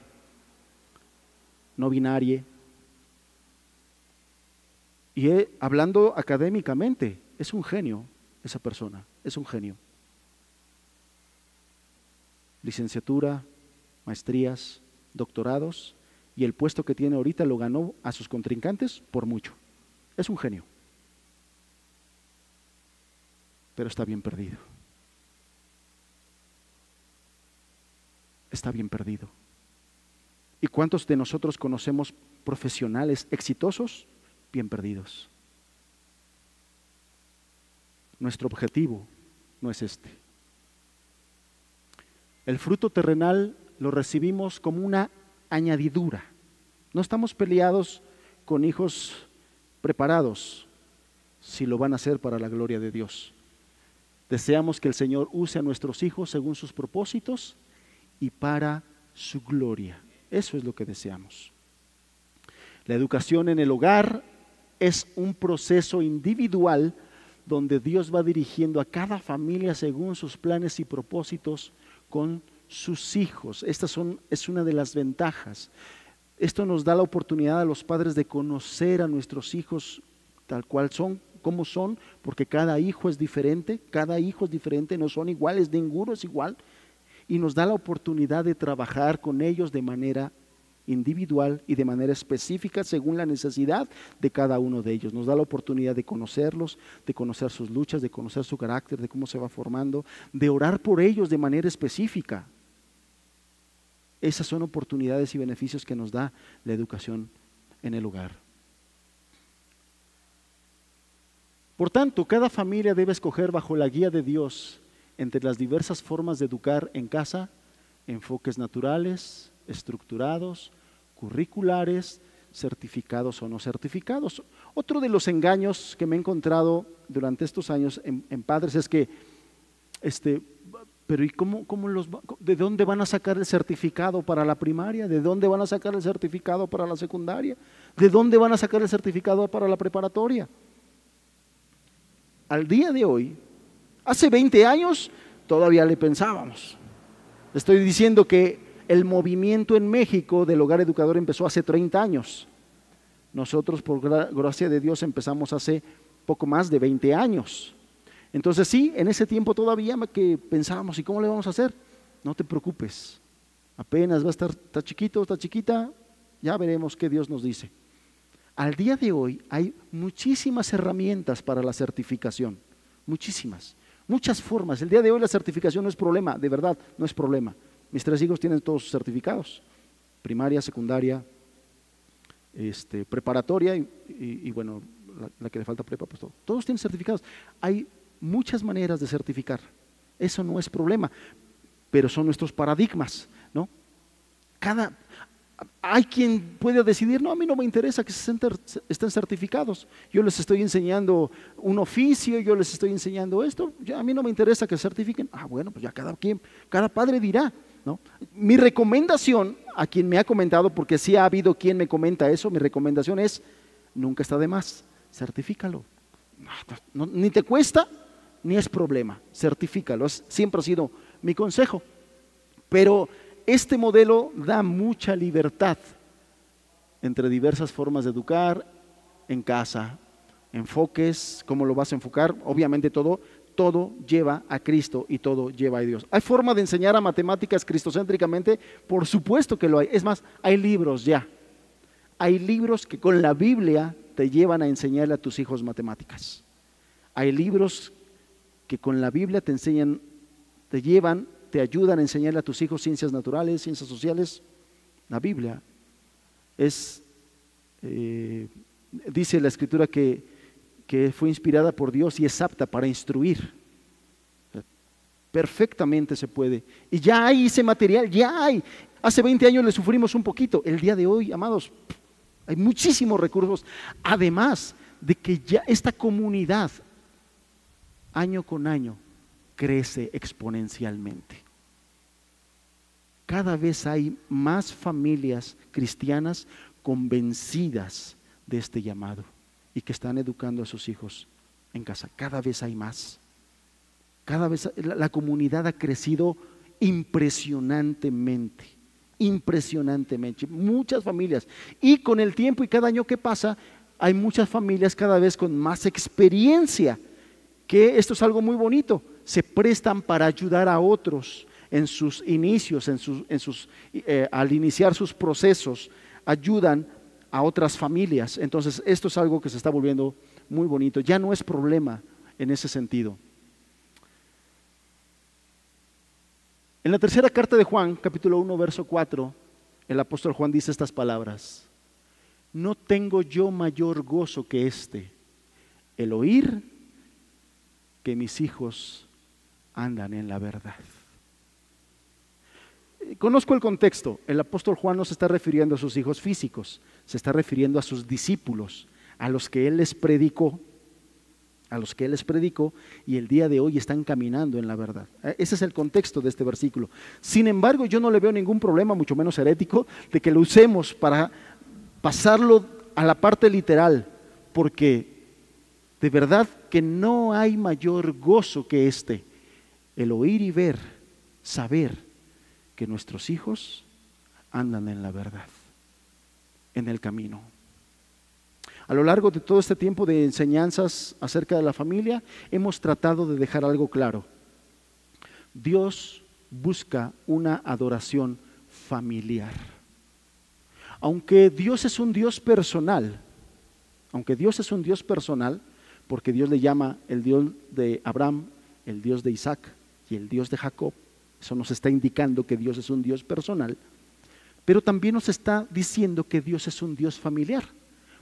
no binario. Y hablando académicamente, es un genio esa persona, es un genio licenciatura, maestrías, doctorados, y el puesto que tiene ahorita lo ganó a sus contrincantes por mucho. Es un genio. Pero está bien perdido. Está bien perdido. ¿Y cuántos de nosotros conocemos profesionales exitosos? Bien perdidos. Nuestro objetivo no es este. El fruto terrenal lo recibimos como una añadidura. No estamos peleados con hijos preparados si lo van a hacer para la gloria de Dios. Deseamos que el Señor use a nuestros hijos según sus propósitos y para su gloria. Eso es lo que deseamos. La educación en el hogar es un proceso individual donde Dios va dirigiendo a cada familia según sus planes y propósitos con sus hijos. Esta son, es una de las ventajas. Esto nos da la oportunidad a los padres de conocer a nuestros hijos tal cual son, como son, porque cada hijo es diferente, cada hijo es diferente, no son iguales, ninguno es igual, y nos da la oportunidad de trabajar con ellos de manera individual y de manera específica según la necesidad de cada uno de ellos. Nos da la oportunidad de conocerlos, de conocer sus luchas, de conocer su carácter, de cómo se va formando, de orar por ellos de manera específica. Esas son oportunidades y beneficios que nos da la educación en el hogar. Por tanto, cada familia debe escoger bajo la guía de Dios entre las diversas formas de educar en casa enfoques naturales, estructurados, curriculares, certificados o no certificados. Otro de los engaños que me he encontrado durante estos años en, padres es que, este, pero ¿y cómo, cómo los, de dónde van a sacar el certificado para la primaria? ¿De dónde van a sacar el certificado para la secundaria? ¿De dónde van a sacar el certificado para la preparatoria? Al día de hoy, hace 20 años, todavía le pensábamos. Estoy diciendo que el movimiento en México del hogar educador empezó hace 30 años. Nosotros, por gracia de Dios, empezamos hace poco más de 20 años. Entonces sí, en ese tiempo todavía que pensábamos, ¿y cómo le vamos a hacer? No te preocupes, apenas va a estar, está chiquito, está chiquita, ya veremos qué Dios nos dice. Al día de hoy hay muchísimas herramientas para la certificación, muchísimas, muchas formas. El día de hoy la certificación no es problema, de verdad, no es problema. Mis tres hijos tienen todos sus certificados, primaria, secundaria, este, preparatoria y, bueno, la, que le falta prepa, pues todo. Todos tienen certificados. Hay muchas maneras de certificar. Eso no es problema, pero son nuestros paradigmas, ¿no? Cada, hay quien puede decidir, no, a mí no me interesa que estén certificados. Yo les estoy enseñando un oficio, yo les estoy enseñando esto, a mí no me interesa que certifiquen. Ah, bueno, pues ya cada quien, cada padre dirá. Mi recomendación a quien me ha comentado, porque sí ha habido quien me comenta eso, mi recomendación es, nunca está de más, certifícalo. ni te cuesta, ni es problema, certifícalo. siempre ha sido mi consejo. Pero este modelo da mucha libertad entre diversas formas de educar en casa, enfoques, cómo lo vas a enfocar, obviamente todo todo lleva a Cristo y todo lleva a Dios. ¿Hay forma de enseñar a matemáticas cristocéntricamente? Por supuesto que lo hay. Es más, hay libros ya. Hay libros que con la Biblia te llevan a enseñarle a tus hijos matemáticas. Hay libros que con la Biblia te enseñan, te llevan, te ayudan a enseñarle a tus hijos ciencias naturales, ciencias sociales. La Biblia es, eh, dice la escritura que que fue inspirada por Dios y es apta para instruir. Perfectamente se puede. Y ya hay ese material, ya hay. Hace 20 años le sufrimos un poquito. El día de hoy, amados, hay muchísimos recursos. Además de que ya esta comunidad, año con año, crece exponencialmente. Cada vez hay más familias cristianas convencidas de este llamado y que están educando a sus hijos en casa. Cada vez hay más. Cada vez la, comunidad ha crecido impresionantemente, impresionantemente. Muchas familias. Y con el tiempo y cada año que pasa, hay muchas familias cada vez con más experiencia, que esto es algo muy bonito. Se prestan para ayudar a otros en sus inicios, en sus, en sus, eh, al iniciar sus procesos, ayudan a otras familias. Entonces, esto es algo que se está volviendo muy bonito. Ya no es problema en ese sentido. En la tercera carta de Juan, capítulo 1, verso 4, el apóstol Juan dice estas palabras. No tengo yo mayor gozo que este, el oír que mis hijos andan en la verdad. Conozco el contexto. El apóstol Juan no se está refiriendo a sus hijos físicos, se está refiriendo a sus discípulos, a los que él les predicó, a los que él les predicó y el día de hoy están caminando en la verdad. Eh, ese es el contexto de este versículo. Sin embargo, yo no le veo ningún problema, mucho menos herético, de que lo usemos para pasarlo a la parte literal, porque de verdad que no hay mayor gozo que este, el oír y ver, saber que nuestros hijos andan en la verdad, en el camino. A lo largo de todo este tiempo de enseñanzas acerca de la familia, hemos tratado de dejar algo claro. Dios busca una adoración familiar. Aunque Dios es un Dios personal, aunque Dios es un Dios personal, porque Dios le llama el Dios de Abraham, el Dios de Isaac y el Dios de Jacob, eso nos está indicando que Dios es un Dios personal, pero también nos está diciendo que Dios es un Dios familiar,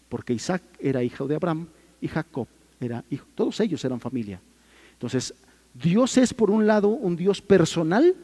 porque Isaac era hijo de Abraham y Jacob era hijo, todos ellos eran familia. Entonces, Dios es por un lado un Dios personal,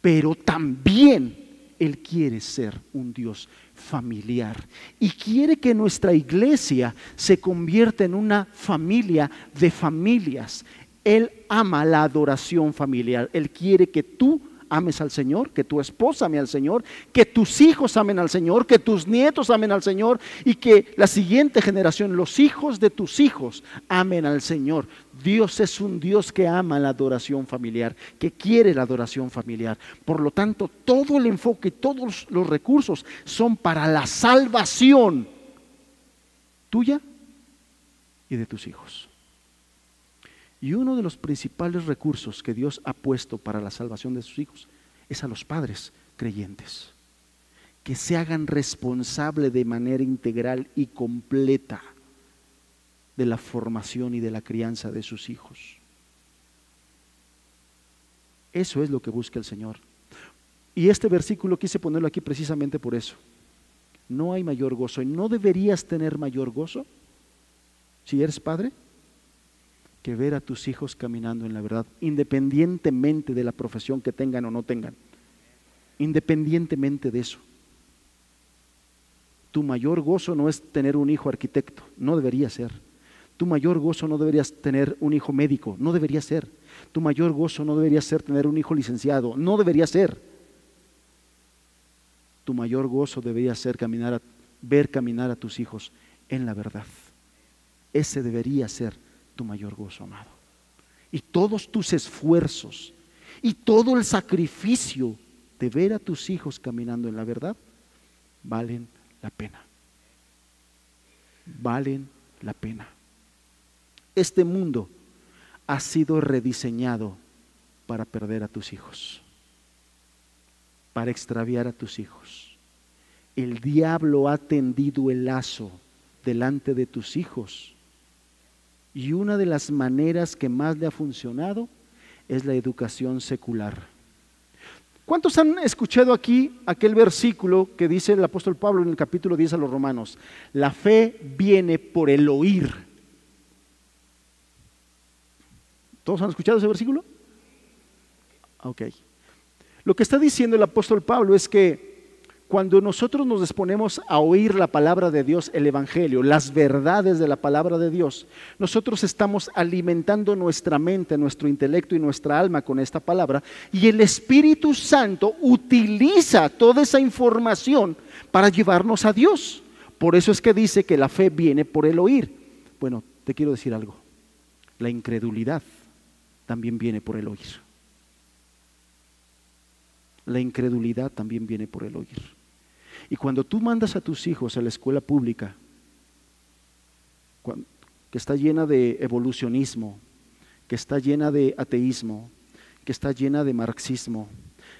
pero también Él quiere ser un Dios familiar y quiere que nuestra iglesia se convierta en una familia de familias. Él ama la adoración familiar. Él quiere que tú ames al Señor, que tu esposa ame al Señor, que tus hijos amen al Señor, que tus nietos amen al Señor y que la siguiente generación, los hijos de tus hijos, amen al Señor. Dios es un Dios que ama la adoración familiar, que quiere la adoración familiar. Por lo tanto, todo el enfoque, todos los recursos son para la salvación tuya y de tus hijos. Y uno de los principales recursos que Dios ha puesto para la salvación de sus hijos es a los padres creyentes, que se hagan responsable de manera integral y completa de la formación y de la crianza de sus hijos. Eso es lo que busca el Señor. Y este versículo quise ponerlo aquí precisamente por eso. No hay mayor gozo. ¿Y no deberías tener mayor gozo si eres padre? Que ver a tus hijos caminando en la verdad, independientemente de la profesión que tengan o no tengan, independientemente de eso. Tu mayor gozo no es tener un hijo arquitecto, no debería ser. Tu mayor gozo no debería tener un hijo médico, no debería ser. Tu mayor gozo no debería ser tener un hijo licenciado, no debería ser. Tu mayor gozo debería ser caminar ver caminar a tus hijos en la verdad. Ese debería ser tu mayor gozo, amado. Y todos tus esfuerzos y todo el sacrificio de ver a tus hijos caminando en la verdad valen la pena. Valen la pena. Este mundo ha sido rediseñado para perder a tus hijos, para extraviar a tus hijos. El diablo ha tendido el lazo delante de tus hijos y una de las maneras que más le ha funcionado es la educación secular. ¿Cuántos han escuchado aquí aquel versículo que dice el apóstol Pablo en el capítulo 10 a los romanos? La fe viene por el oír. ¿Todos han escuchado ese versículo? Ok. Lo que está diciendo el apóstol Pablo es que cuando nosotros nos disponemos a oír la palabra de Dios, el Evangelio, las verdades de la palabra de Dios, nosotros estamos alimentando nuestra mente, nuestro intelecto y nuestra alma con esta palabra y el Espíritu Santo utiliza toda esa información para llevarnos a Dios. Por eso es que dice que la fe viene por el oír. Bueno, te quiero decir algo. La incredulidad también viene por el oír. La incredulidad también viene por el oír. Y cuando tú mandas a tus hijos a la escuela pública, que está llena de evolucionismo, que está llena de ateísmo, que está llena de marxismo,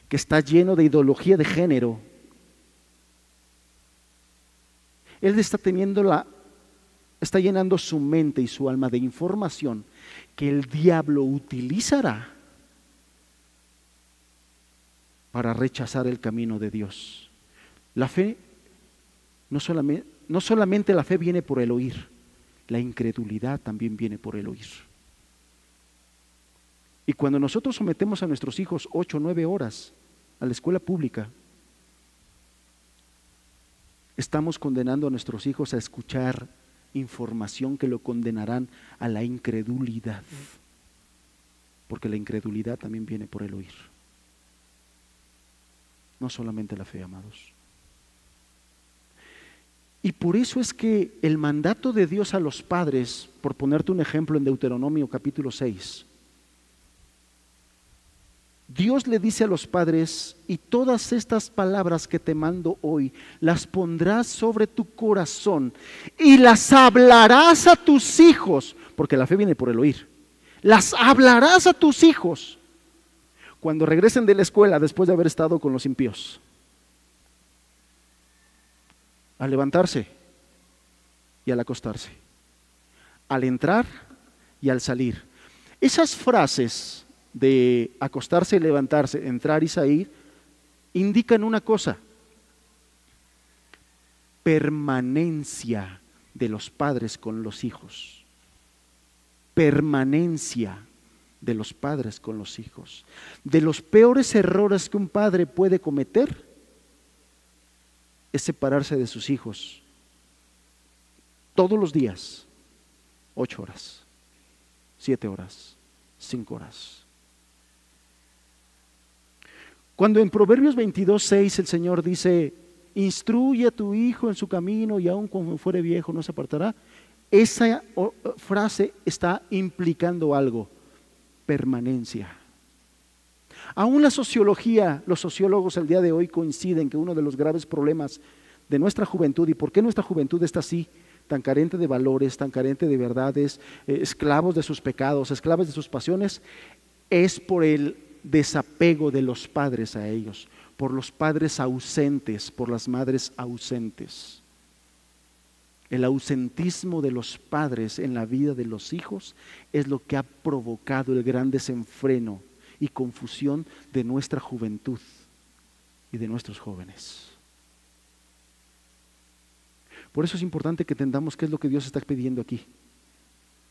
que está lleno de ideología de género, él está teniendo la está llenando su mente y su alma de información que el diablo utilizará para rechazar el camino de Dios. La fe, no solamente, no solamente la fe viene por el oír, la incredulidad también viene por el oír. Y cuando nosotros sometemos a nuestros hijos ocho o nueve horas a la escuela pública, estamos condenando a nuestros hijos a escuchar información que lo condenarán a la incredulidad. Porque la incredulidad también viene por el oír. No solamente la fe, amados. Y por eso es que el mandato de Dios a los padres, por ponerte un ejemplo en Deuteronomio capítulo 6, Dios le dice a los padres, y todas estas palabras que te mando hoy, las pondrás sobre tu corazón y las hablarás a tus hijos, porque la fe viene por el oír, las hablarás a tus hijos cuando regresen de la escuela después de haber estado con los impíos al levantarse y al acostarse, al entrar y al salir. Esas frases de acostarse y levantarse, entrar y salir, indican una cosa, permanencia de los padres con los hijos. Permanencia de los padres con los hijos. De los peores errores que un padre puede cometer es separarse de sus hijos todos los días, ocho horas, siete horas, cinco horas. Cuando en Proverbios 22, 6 el Señor dice, instruye a tu hijo en su camino y aun cuando fuere viejo no se apartará, esa frase está implicando algo, permanencia. Aún la sociología, los sociólogos el día de hoy coinciden que uno de los graves problemas de nuestra juventud y por qué nuestra juventud está así, tan carente de valores, tan carente de verdades, eh, esclavos de sus pecados, esclavos de sus pasiones, es por el desapego de los padres a ellos, por los padres ausentes, por las madres ausentes. El ausentismo de los padres en la vida de los hijos es lo que ha provocado el gran desenfreno y confusión de nuestra juventud y de nuestros jóvenes. Por eso es importante que entendamos qué es lo que Dios está pidiendo aquí.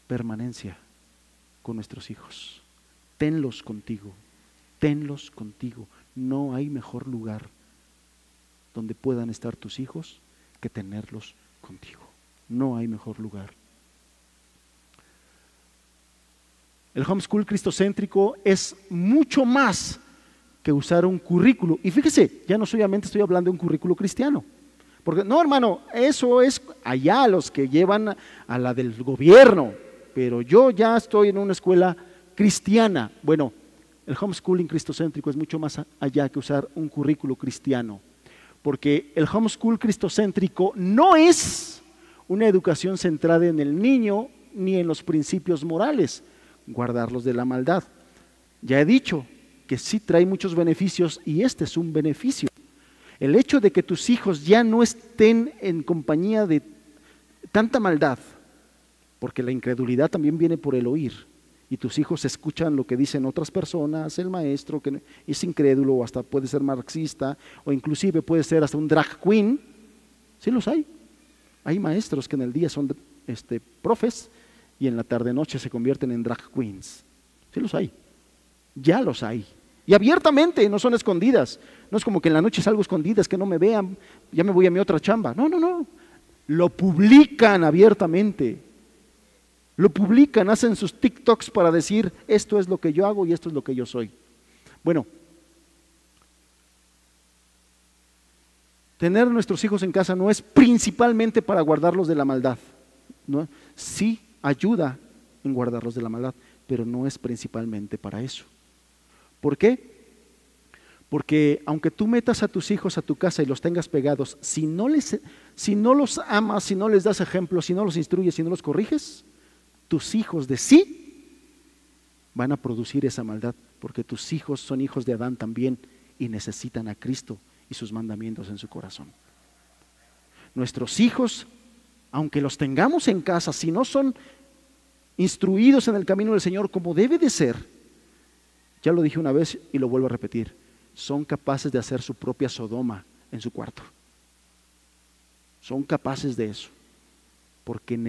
Permanencia con nuestros hijos. Tenlos contigo. Tenlos contigo. No hay mejor lugar donde puedan estar tus hijos que tenerlos contigo. No hay mejor lugar. El homeschool cristocéntrico es mucho más que usar un currículo. Y fíjese, ya no solamente estoy hablando de un currículo cristiano. Porque no, hermano, eso es allá los que llevan a la del gobierno. Pero yo ya estoy en una escuela cristiana. Bueno, el homeschooling cristocéntrico es mucho más allá que usar un currículo cristiano. Porque el homeschool cristocéntrico no es una educación centrada en el niño ni en los principios morales, guardarlos de la maldad. Ya he dicho que sí trae muchos beneficios y este es un beneficio. El hecho de que tus hijos ya no estén en compañía de tanta maldad, porque la incredulidad también viene por el oír, y tus hijos escuchan lo que dicen otras personas, el maestro que es incrédulo o hasta puede ser marxista o inclusive puede ser hasta un drag queen, sí los hay. Hay maestros que en el día son este, profes y en la tarde-noche se convierten en drag queens. Sí los hay. Ya los hay. Y abiertamente, no son escondidas. No es como que en la noche salgo escondidas, que no me vean, ya me voy a mi otra chamba. No, no, no. Lo publican abiertamente. Lo publican, hacen sus TikToks para decir, esto es lo que yo hago y esto es lo que yo soy. Bueno, tener nuestros hijos en casa no es principalmente para guardarlos de la maldad. ¿no? Sí ayuda en guardarlos de la maldad, pero no es principalmente para eso. ¿Por qué? Porque aunque tú metas a tus hijos a tu casa y los tengas pegados, si no, les, si no los amas, si no les das ejemplo, si no los instruyes, si no los corriges, tus hijos de sí van a producir esa maldad, porque tus hijos son hijos de Adán también y necesitan a Cristo y sus mandamientos en su corazón. Nuestros hijos, aunque los tengamos en casa, si no son instruidos en el camino del Señor como debe de ser, ya lo dije una vez y lo vuelvo a repetir, son capaces de hacer su propia Sodoma en su cuarto. Son capaces de eso porque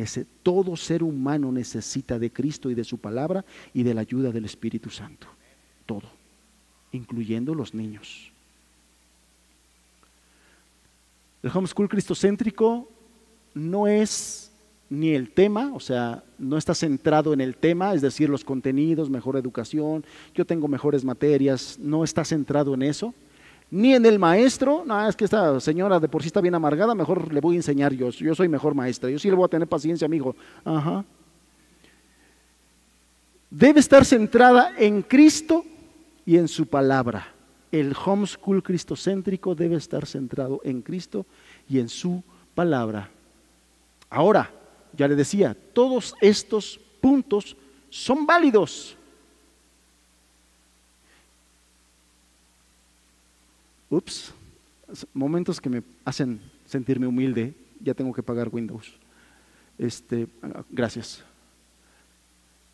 todo ser humano necesita de Cristo y de su palabra y de la ayuda del Espíritu Santo. Todo, incluyendo los niños. El homeschool cristocéntrico no es ni el tema, o sea, no está centrado en el tema, es decir, los contenidos, mejor educación, yo tengo mejores materias, no está centrado en eso ni en el maestro, no, es que esta señora de por sí está bien amargada, mejor le voy a enseñar yo, yo soy mejor maestra, yo sí le voy a tener paciencia, amigo. Ajá. Debe estar centrada en Cristo y en su palabra. El homeschool cristocéntrico debe estar centrado en Cristo y en su palabra. Ahora, ya le decía, todos estos puntos son válidos. ups, momentos que me hacen sentirme humilde, ya tengo que pagar Windows. Este, gracias.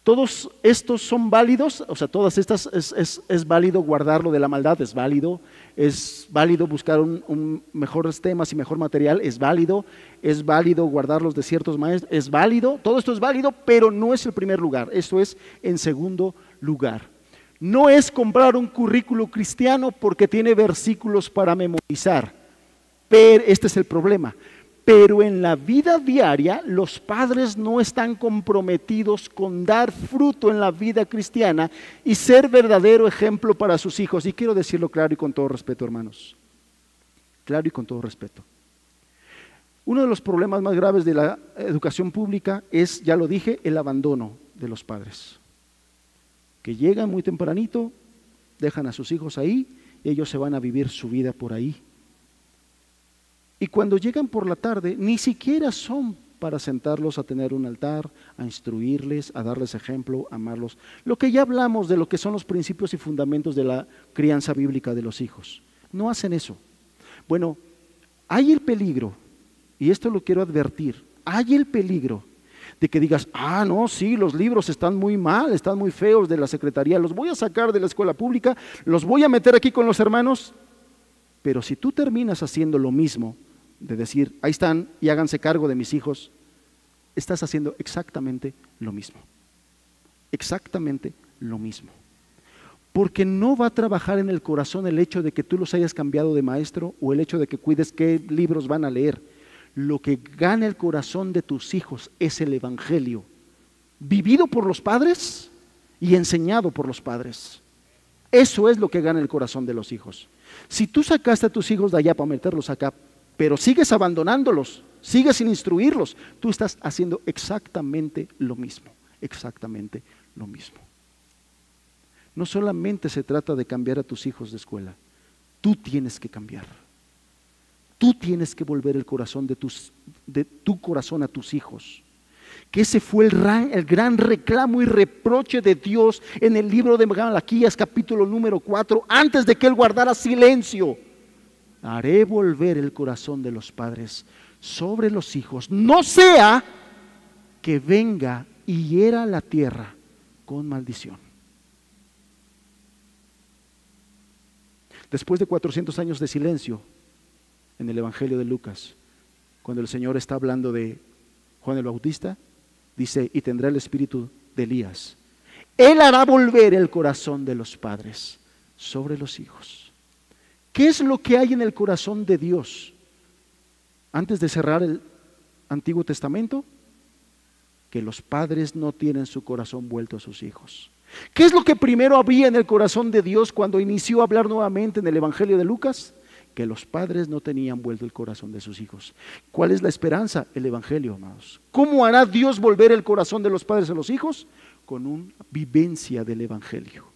Todos estos son válidos, o sea, todas estas es, válido guardarlo de la maldad, es válido, es válido buscar un, mejores temas y mejor material, es válido, es válido guardarlos de ciertos maestros, es válido, todo esto es válido, pero no es el primer lugar, esto es en segundo lugar. No es comprar un currículo cristiano porque tiene versículos para memorizar, pero este es el problema. Pero en la vida diaria los padres no están comprometidos con dar fruto en la vida cristiana y ser verdadero ejemplo para sus hijos. Y quiero decirlo claro y con todo respeto, hermanos. Claro y con todo respeto. Uno de los problemas más graves de la educación pública es, ya lo dije, el abandono de los padres. Que llegan muy tempranito, dejan a sus hijos ahí y ellos se van a vivir su vida por ahí y cuando llegan por la tarde, ni siquiera son para sentarlos a tener un altar, a instruirles, a darles ejemplo, a amarlos. Lo que ya hablamos de lo que son los principios y fundamentos de la crianza bíblica de los hijos. No hacen eso. Bueno, hay el peligro, y esto lo quiero advertir, hay el peligro de que digas, ah, no, sí, los libros están muy mal, están muy feos de la secretaría, los voy a sacar de la escuela pública, los voy a meter aquí con los hermanos, pero si tú terminas haciendo lo mismo, de decir, ahí están y háganse cargo de mis hijos, estás haciendo exactamente lo mismo. Exactamente lo mismo. Porque no va a trabajar en el corazón el hecho de que tú los hayas cambiado de maestro o el hecho de que cuides qué libros van a leer. Lo que gana el corazón de tus hijos es el Evangelio, vivido por los padres y enseñado por los padres. Eso es lo que gana el corazón de los hijos. Si tú sacaste a tus hijos de allá para meterlos acá, pero sigues abandonándolos, sigues sin instruirlos, tú estás haciendo exactamente lo mismo, exactamente lo mismo. No solamente se trata de cambiar a tus hijos de escuela, tú tienes que cambiar. Tú tienes que volver el corazón de, de tu corazón a tus hijos. Que ese fue el, el, gran reclamo y reproche de Dios en el libro de Malaquías capítulo número 4, antes de que él guardara silencio haré volver el corazón de los padres sobre los hijos, no sea que venga y hiera la tierra con maldición. Después de 400 años de silencio en el Evangelio de Lucas, cuando el Señor está hablando de Juan el Bautista, dice, y tendrá el espíritu de Elías. Él hará volver el corazón de los padres sobre los hijos ¿Qué es lo que hay en el corazón de Dios antes de cerrar el Antiguo Testamento? Que los padres no tienen su corazón vuelto a sus hijos. ¿Qué es lo que primero había en el corazón de Dios cuando inició a hablar nuevamente en el Evangelio de Lucas? Que los padres no tenían vuelto el corazón de sus hijos. ¿Cuál es la esperanza? El Evangelio, amados. ¿Cómo hará Dios volver el corazón de los padres a los hijos? Con una vivencia del Evangelio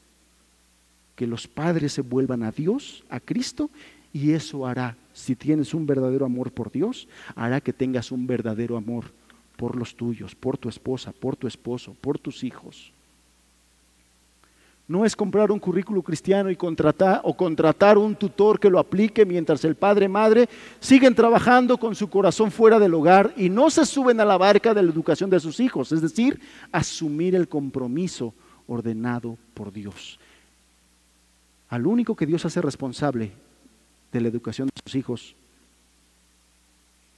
que los padres se vuelvan a Dios, a Cristo, y eso hará, si tienes un verdadero amor por Dios, hará que tengas un verdadero amor por los tuyos, por tu esposa, por tu esposo, por tus hijos. No es comprar un currículo cristiano y contratar o contratar un tutor que lo aplique mientras el padre madre siguen trabajando con su corazón fuera del hogar y no se suben a la barca de la educación de sus hijos, es decir, asumir el compromiso ordenado por Dios. Al único que Dios hace responsable de la educación de sus hijos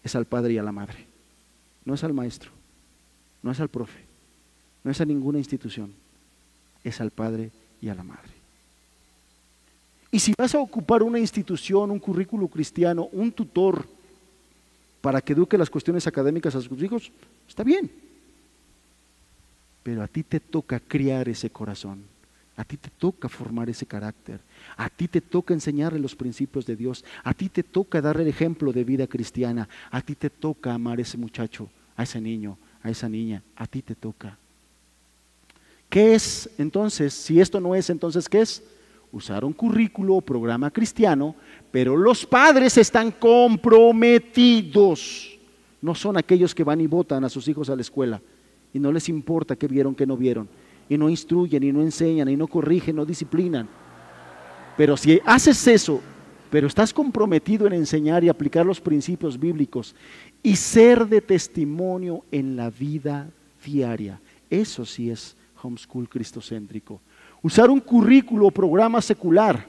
es al padre y a la madre. No es al maestro, no es al profe, no es a ninguna institución, es al padre y a la madre. Y si vas a ocupar una institución, un currículo cristiano, un tutor para que eduque las cuestiones académicas a sus hijos, está bien. Pero a ti te toca criar ese corazón a ti te toca formar ese carácter. A ti te toca enseñarle los principios de Dios. A ti te toca darle el ejemplo de vida cristiana. A ti te toca amar a ese muchacho, a ese niño, a esa niña. A ti te toca. ¿Qué es entonces? Si esto no es, entonces ¿qué es? Usar un currículo o programa cristiano, pero los padres están comprometidos. No son aquellos que van y votan a sus hijos a la escuela y no les importa qué vieron, qué no vieron y no instruyen y no enseñan y no corrigen, no disciplinan. Pero si haces eso pero estás comprometido en enseñar y aplicar los principios bíblicos y ser de testimonio en la vida diaria. Eso sí es homeschool cristocéntrico. Usar un currículo o programa secular,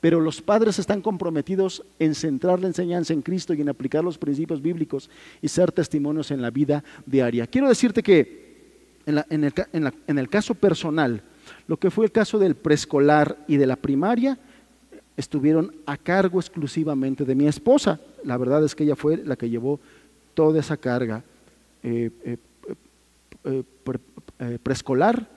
pero los padres están comprometidos en centrar la enseñanza en Cristo y en aplicar los principios bíblicos y ser testimonios en la vida diaria. Quiero decirte que en, el, caso personal, lo que fue el caso del preescolar y de la primaria, estuvieron a cargo exclusivamente de mi esposa. La verdad es que ella fue la que llevó toda esa carga eh, eh, eh, preescolar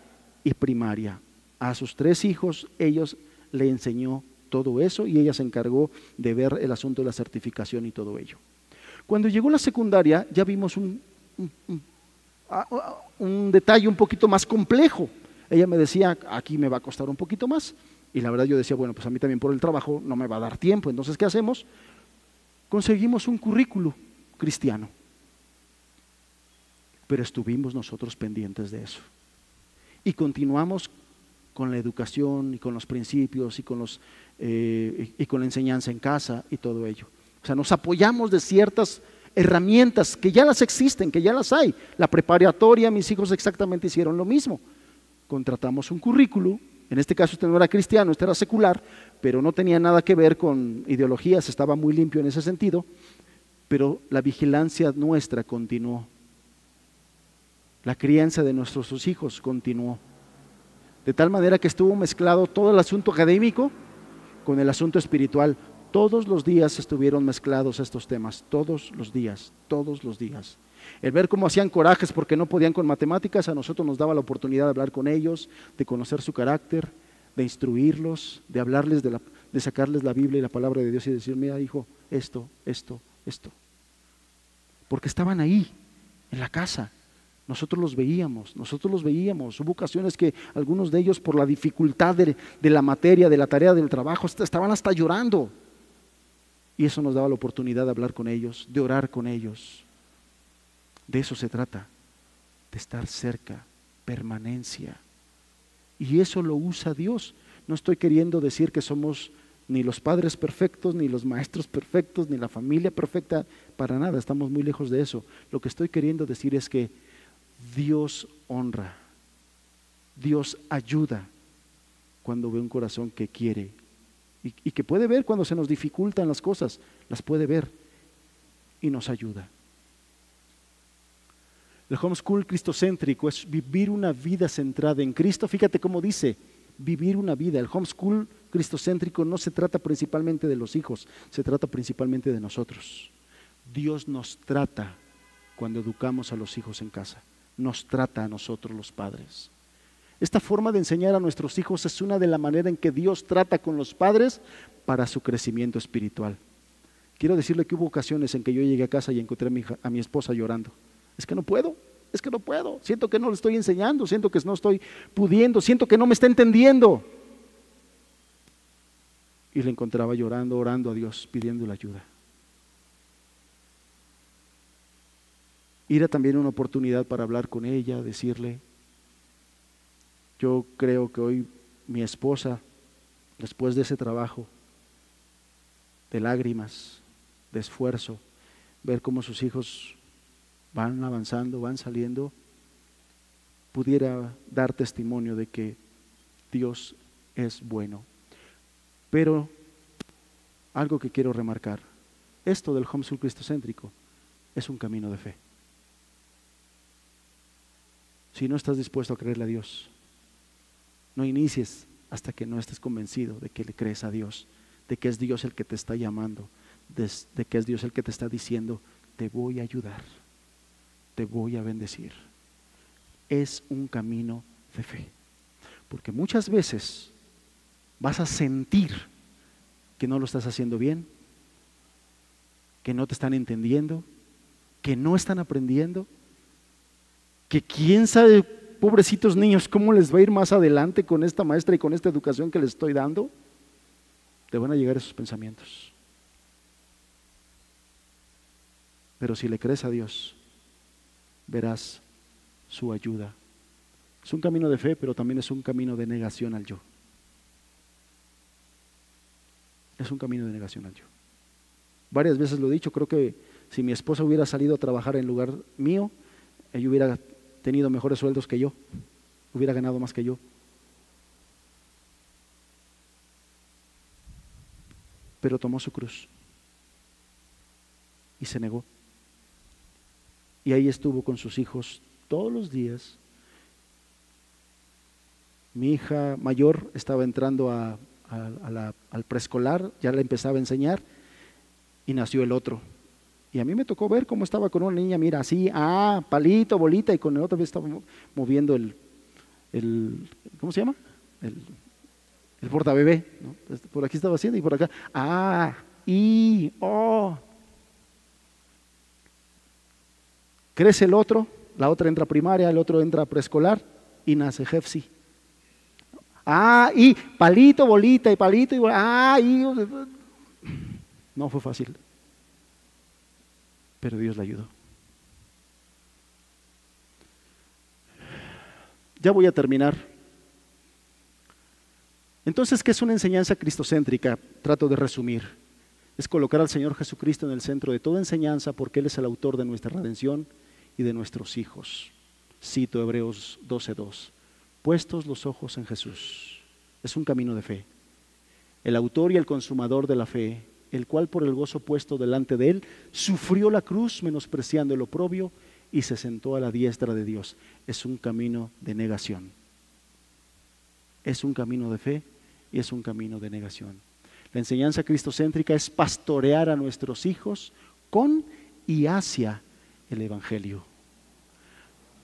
y primaria. A sus tres hijos, ellos le enseñó todo eso y ella se encargó de ver el asunto de la certificación y todo ello. Cuando llegó la secundaria, ya vimos un, un detalle un poquito más complejo. Ella me decía, aquí me va a costar un poquito más. Y la verdad yo decía, bueno, pues a mí también por el trabajo no me va a dar tiempo. Entonces, ¿qué hacemos? Conseguimos un currículo cristiano. Pero estuvimos nosotros pendientes de eso. Y continuamos con la educación y con los principios y con, los, eh, y con la enseñanza en casa y todo ello. O sea, nos apoyamos de ciertas herramientas que ya las existen, que ya las hay. La preparatoria, mis hijos exactamente hicieron lo mismo. Contratamos un currículo, en este caso este no era cristiano, este era secular, pero no tenía nada que ver con ideologías, estaba muy limpio en ese sentido, pero la vigilancia nuestra continuó. La crianza de nuestros hijos continuó. De tal manera que estuvo mezclado todo el asunto académico con el asunto espiritual. Todos los días estuvieron mezclados estos temas, todos los días, todos los días. El ver cómo hacían corajes porque no podían con matemáticas, a nosotros nos daba la oportunidad de hablar con ellos, de conocer su carácter, de instruirlos, de hablarles, de, de sacarles la Biblia y la palabra de Dios y decir, mira hijo, esto, esto, esto. Porque estaban ahí, en la casa. Nosotros los veíamos, nosotros los veíamos. Hubo ocasiones que algunos de ellos por la dificultad de la materia, de la tarea, del trabajo, estaban hasta llorando. Y eso nos daba la oportunidad de hablar con ellos, de orar con ellos. De eso se trata, de estar cerca, permanencia. Y eso lo usa Dios. No estoy queriendo decir que somos ni los padres perfectos, ni los maestros perfectos, ni la familia perfecta, para nada, estamos muy lejos de eso. Lo que estoy queriendo decir es que Dios honra, Dios ayuda cuando ve un corazón que quiere y, que puede ver cuando se nos dificultan las cosas, las puede ver y nos ayuda. El homeschool cristocéntrico es vivir una vida centrada en Cristo. Fíjate cómo dice, vivir una vida. El homeschool cristocéntrico no se trata principalmente de los hijos, se trata principalmente de nosotros. Dios nos trata cuando educamos a los hijos en casa, nos trata a nosotros los padres. Esta forma de enseñar a nuestros hijos es una de las maneras en que Dios trata con los padres para su crecimiento espiritual. Quiero decirle que hubo ocasiones en que yo llegué a casa y encontré a mi, esposa llorando. Es que no puedo, es que no puedo. Siento que no le estoy enseñando, siento que no estoy pudiendo, siento que no me está entendiendo. Y le encontraba llorando, orando a Dios, pidiéndole ayuda. Era también una oportunidad para hablar con ella, decirle, yo creo que hoy mi esposa, después de ese trabajo, de lágrimas, de esfuerzo, ver cómo sus hijos van avanzando, van saliendo, pudiera dar testimonio de que Dios es bueno. Pero algo que quiero remarcar, esto del homeschool cristocéntrico es un camino de fe. Si no estás dispuesto a creerle a Dios, no inicies hasta que no estés convencido de que le crees a Dios, de que es Dios el que te está llamando, de, que es Dios el que te está diciendo, te voy a ayudar, te voy a bendecir. Es un camino de fe. Porque muchas veces vas a sentir que no lo estás haciendo bien, que no te están entendiendo, que no están aprendiendo, que quién sabe pobrecitos niños, ¿cómo les va a ir más adelante con esta maestra y con esta educación que les estoy dando? Te van a llegar esos pensamientos. Pero si le crees a Dios, verás su ayuda. Es un camino de fe, pero también es un camino de negación al yo. Es un camino de negación al yo. Varias veces lo he dicho, creo que si mi esposa hubiera salido a trabajar en lugar mío, ella hubiera tenido mejores sueldos que yo, hubiera ganado más que yo. Pero tomó su cruz y se negó. Y ahí estuvo con sus hijos todos los días. Mi hija mayor estaba entrando al preescolar, ya le empezaba a enseñar y nació el otro. Y a mí me tocó ver cómo estaba con una niña, mira, así, ah, palito, bolita, y con el otro estaba moviendo el, el ¿cómo se llama? El, el portabebé. ¿no? Por aquí estaba haciendo y por acá, ah, y, oh. Crece el otro, la otra entra primaria, el otro entra preescolar y nace Jefsi. Ah, y palito, bolita, y palito, y ah, y. No fue fácil pero Dios le ayudó. Ya voy a terminar. Entonces, ¿qué es una enseñanza cristocéntrica? Trato de resumir. Es colocar al Señor Jesucristo en el centro de toda enseñanza porque Él es el autor de nuestra redención y de nuestros hijos. Cito Hebreos 12.2. Puestos los ojos en Jesús. Es un camino de fe. El autor y el consumador de la fe el cual por el gozo puesto delante de él, sufrió la cruz menospreciando el oprobio y se sentó a la diestra de Dios. Es un camino de negación. Es un camino de fe y es un camino de negación. La enseñanza cristocéntrica es pastorear a nuestros hijos con y hacia el Evangelio.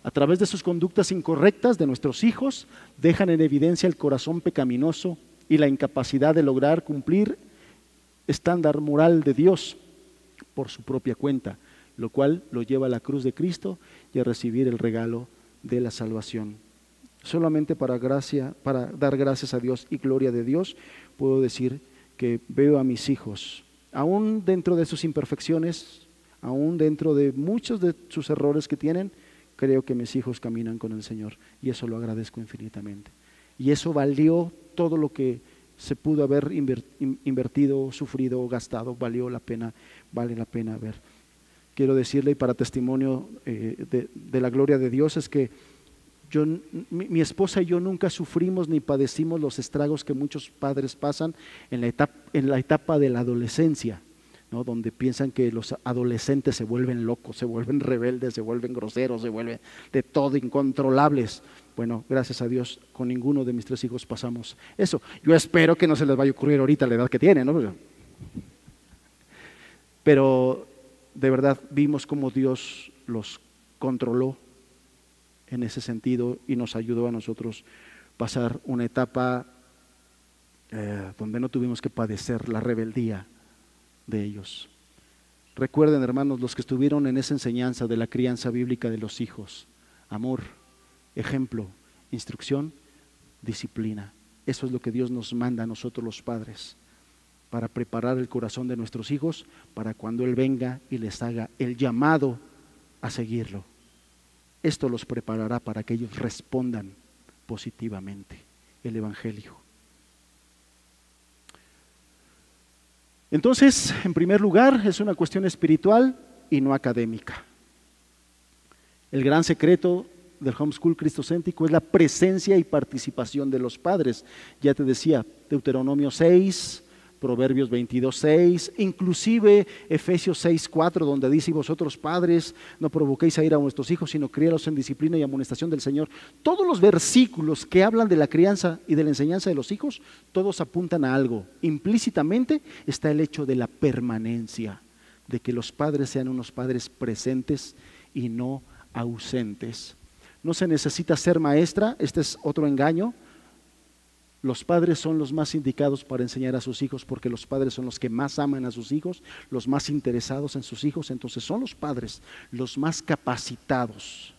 A través de sus conductas incorrectas de nuestros hijos, dejan en evidencia el corazón pecaminoso y la incapacidad de lograr cumplir estándar moral de Dios por su propia cuenta, lo cual lo lleva a la cruz de Cristo y a recibir el regalo de la salvación. Solamente para gracia, para dar gracias a Dios y gloria de Dios, puedo decir que veo a mis hijos, aún dentro de sus imperfecciones, aún dentro de muchos de sus errores que tienen, creo que mis hijos caminan con el Señor y eso lo agradezco infinitamente. Y eso valió todo lo que se pudo haber invertido, sufrido, gastado, valió la pena, vale la pena ver. Quiero decirle, y para testimonio eh, de, la gloria de Dios, es que yo, mi, esposa y yo nunca sufrimos ni padecimos los estragos que muchos padres pasan en la etapa, en la etapa de la adolescencia, ¿no? donde piensan que los adolescentes se vuelven locos, se vuelven rebeldes, se vuelven groseros, se vuelven de todo incontrolables. Bueno, gracias a Dios, con ninguno de mis tres hijos pasamos eso. Yo espero que no se les vaya a ocurrir ahorita la edad que tienen, ¿no? Pero de verdad vimos cómo Dios los controló en ese sentido y nos ayudó a nosotros pasar una etapa eh, donde no tuvimos que padecer la rebeldía de ellos. Recuerden, hermanos, los que estuvieron en esa enseñanza de la crianza bíblica de los hijos, amor, ejemplo, instrucción, disciplina. Eso es lo que Dios nos manda a nosotros los padres, para preparar el corazón de nuestros hijos para cuando Él venga y les haga el llamado a seguirlo. Esto los preparará para que ellos respondan positivamente el Evangelio. Entonces, en primer lugar, es una cuestión espiritual y no académica. El gran secreto del homeschool cristocéntrico es la presencia y participación de los padres. Ya te decía, Deuteronomio 6, Proverbios 22, 6, inclusive Efesios 6, 4, donde dice, vosotros padres, no provoquéis a ir a vuestros hijos, sino criaros en disciplina y amonestación del Señor. Todos los versículos que hablan de la crianza y de la enseñanza de los hijos, todos apuntan a algo. Implícitamente está el hecho de la permanencia, de que los padres sean unos padres presentes y no ausentes. No se necesita ser maestra, este es otro engaño. Los padres son los más indicados para enseñar a sus hijos porque los padres son los que más aman a sus hijos, los más interesados en sus hijos, entonces son los padres los más capacitados.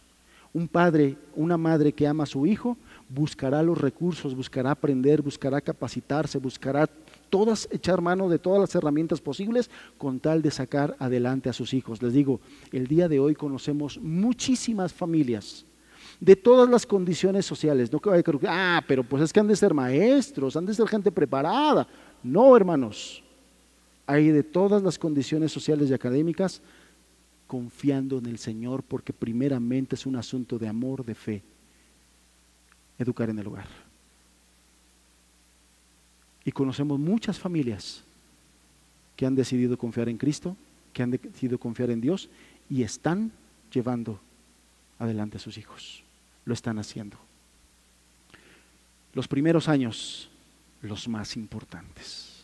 Un padre, una madre que ama a su hijo, buscará los recursos, buscará aprender, buscará capacitarse, buscará todas echar mano de todas las herramientas posibles con tal de sacar adelante a sus hijos. Les digo, el día de hoy conocemos muchísimas familias de todas las condiciones sociales. No que vaya a ah, pero pues es que han de ser maestros, han de ser gente preparada. No, hermanos, hay de todas las condiciones sociales y académicas, confiando en el Señor, porque primeramente es un asunto de amor, de fe, educar en el hogar. Y conocemos muchas familias que han decidido confiar en Cristo, que han decidido confiar en Dios y están llevando adelante a sus hijos. Lo están haciendo. Los primeros años, los más importantes.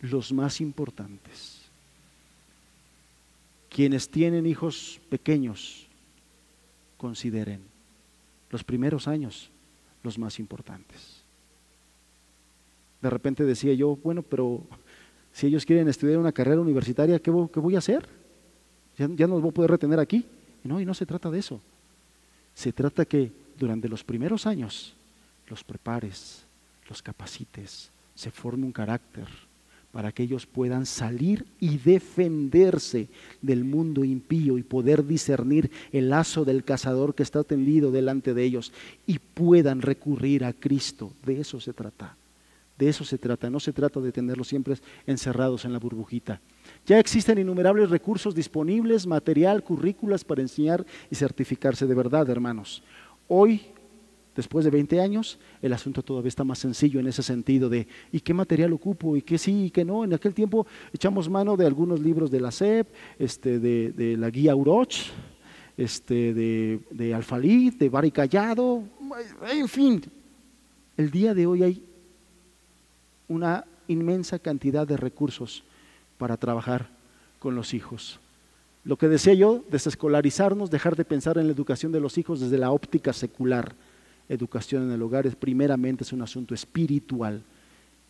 Los más importantes. Quienes tienen hijos pequeños, consideren los primeros años los más importantes. De repente decía yo, bueno, pero si ellos quieren estudiar una carrera universitaria, ¿qué voy, a hacer? Ya, no los voy a poder retener aquí. no, y no se trata de eso. Se trata que durante los primeros años los prepares, los capacites, se forme un carácter para que ellos puedan salir y defenderse del mundo impío y poder discernir el lazo del cazador que está tendido delante de ellos y puedan recurrir a Cristo. De eso se trata. De eso se trata, no se trata de tenerlos siempre encerrados en la burbujita. Ya existen innumerables recursos disponibles, material, currículas para enseñar y certificarse de verdad, hermanos. Hoy, después de 20 años, el asunto todavía está más sencillo en ese sentido de ¿y qué material ocupo? ¿y qué sí y qué no? En aquel tiempo echamos mano de algunos libros de la SEP, este, de, la guía Uroch, este, de, de Alfalí, de Bari Callado, en fin. El día de hoy hay una inmensa cantidad de recursos para trabajar con los hijos. Lo que decía yo, desescolarizarnos, dejar de pensar en la educación de los hijos desde la óptica secular. Educación en el hogar es primeramente es un asunto espiritual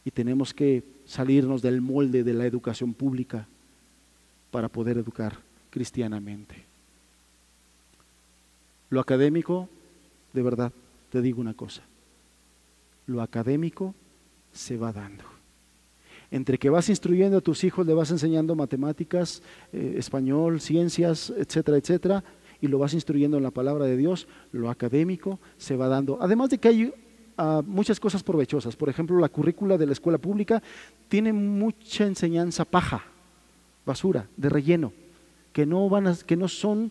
y tenemos que salirnos del molde de la educación pública para poder educar cristianamente. Lo académico, de verdad, te digo una cosa, lo académico se va dando. Entre que vas instruyendo a tus hijos, le vas enseñando matemáticas, eh, español, ciencias, etcétera, etcétera, y lo vas instruyendo en la palabra de Dios, lo académico se va dando. Además de que hay ah, muchas cosas provechosas. Por ejemplo, la currícula de la escuela pública tiene mucha enseñanza paja, basura, de relleno, que no, van a, que no son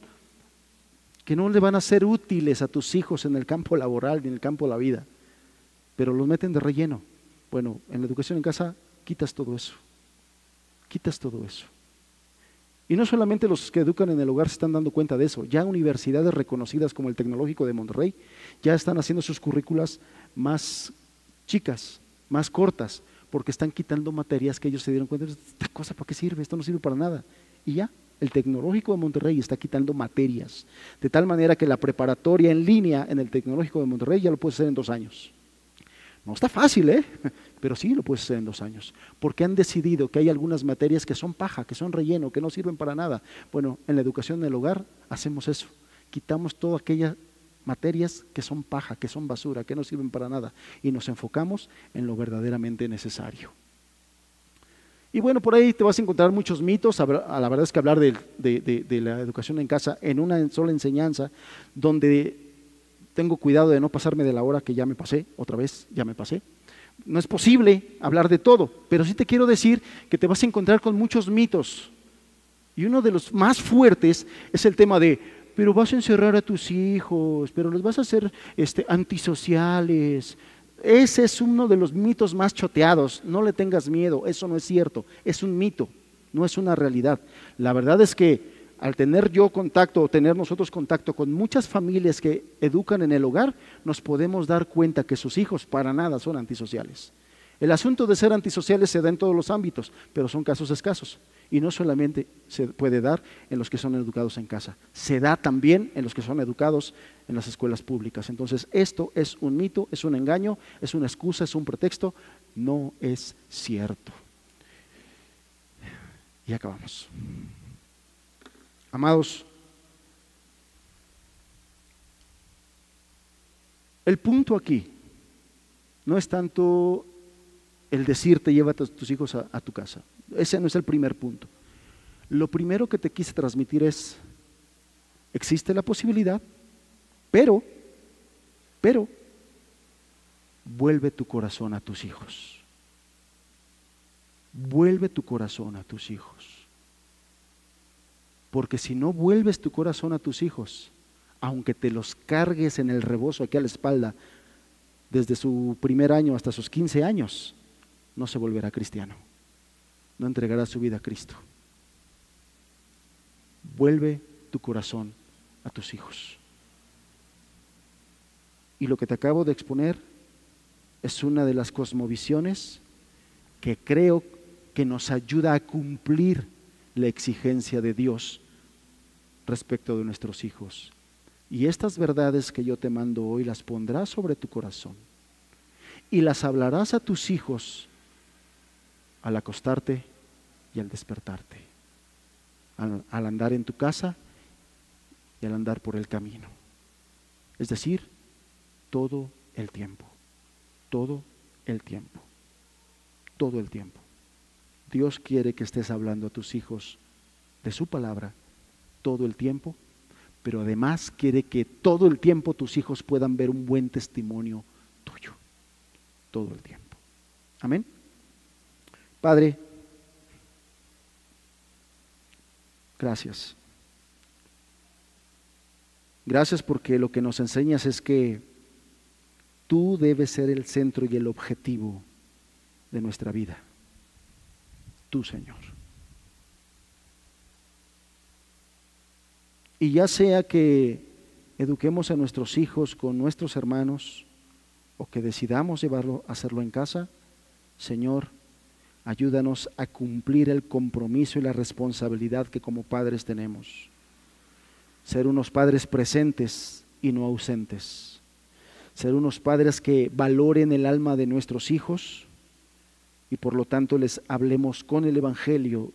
que no le van a ser útiles a tus hijos en el campo laboral ni en el campo de la vida, pero los meten de relleno. Bueno, en la educación en casa quitas todo eso. Quitas todo eso. Y no solamente los que educan en el hogar se están dando cuenta de eso, ya universidades reconocidas como el Tecnológico de Monterrey ya están haciendo sus currículas más chicas, más cortas, porque están quitando materias que ellos se dieron cuenta, esta cosa para qué sirve, esto no sirve para nada. Y ya, el Tecnológico de Monterrey está quitando materias, de tal manera que la preparatoria en línea en el Tecnológico de Monterrey ya lo puede hacer en dos años. No está fácil, ¿eh? Pero sí lo puedes hacer en dos años. Porque han decidido que hay algunas materias que son paja, que son relleno, que no sirven para nada. Bueno, en la educación en el hogar hacemos eso. Quitamos todas aquellas materias que son paja, que son basura, que no sirven para nada. Y nos enfocamos en lo verdaderamente necesario. Y bueno, por ahí te vas a encontrar muchos mitos. A la verdad es que hablar de la educación en casa en una sola enseñanza, donde tengo cuidado de no pasarme de la hora que ya me pasé, otra vez ya me pasé. No es posible hablar de todo, pero sí te quiero decir que te vas a encontrar con muchos mitos. Y uno de los más fuertes es el tema de, pero vas a encerrar a tus hijos, pero los vas a hacer este, antisociales. Ese es uno de los mitos más choteados. No le tengas miedo, eso no es cierto, es un mito, no es una realidad. La verdad es que al tener yo contacto o tener nosotros contacto con muchas familias que educan en el hogar, nos podemos dar cuenta que sus hijos para nada son antisociales. El asunto de ser antisociales se da en todos los ámbitos, pero son casos escasos. Y no solamente se puede dar en los que son educados en casa, se da también en los que son educados en las escuelas públicas. Entonces, esto es un mito, es un engaño, es una excusa, es un pretexto, no es cierto. Y acabamos. Amados, el punto aquí no es tanto el decirte llévate a tus hijos a, a, tu casa. Ese no es el primer punto. Lo primero que te quise transmitir es, existe la posibilidad, pero, pero, vuelve tu corazón a tus hijos. vuelve tu corazón a tus hijos. Porque si no vuelves tu corazón a tus hijos, aunque te los cargues en el rebozo aquí a la espalda, desde su primer año hasta sus 15 años, no se volverá cristiano. No entregará su vida a Cristo. Vuelve tu corazón a tus hijos. Y lo que te acabo de exponer es una de las cosmovisiones que creo que nos ayuda a cumplir la exigencia de Dios respecto de nuestros hijos. Y estas verdades que yo te mando hoy las pondrás sobre tu corazón y las hablarás a tus hijos al acostarte y al despertarte, al, al andar en tu casa y al andar por el camino. Es decir, todo el tiempo, todo el tiempo, todo el tiempo. Dios quiere que estés hablando a tus hijos de su palabra todo el tiempo, pero además quiere que todo el tiempo tus hijos puedan ver un buen testimonio tuyo, todo el tiempo. Amén. Padre, gracias. Gracias porque lo que nos enseñas es que tú debes ser el centro y el objetivo de nuestra vida. Tú, Señor. Y ya sea que eduquemos a nuestros hijos con nuestros hermanos o que decidamos llevarlo a hacerlo en casa, Señor, ayúdanos a cumplir el compromiso y la responsabilidad que como padres tenemos. Ser unos padres presentes y no ausentes. Ser unos padres que valoren el alma de nuestros hijos y por lo tanto les hablemos con el Evangelio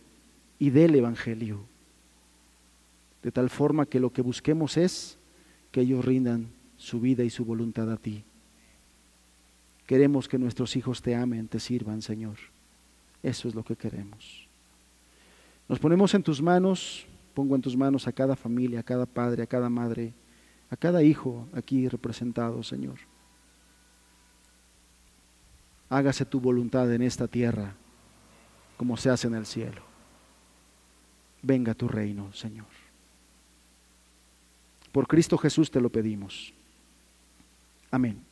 y del Evangelio. De tal forma que lo que busquemos es que ellos rindan su vida y su voluntad a ti. Queremos que nuestros hijos te amen, te sirvan, Señor. Eso es lo que queremos. Nos ponemos en tus manos, pongo en tus manos a cada familia, a cada padre, a cada madre, a cada hijo aquí representado, Señor. Hágase tu voluntad en esta tierra como se hace en el cielo. Venga tu reino, Señor. Por Cristo Jesús te lo pedimos. Amén.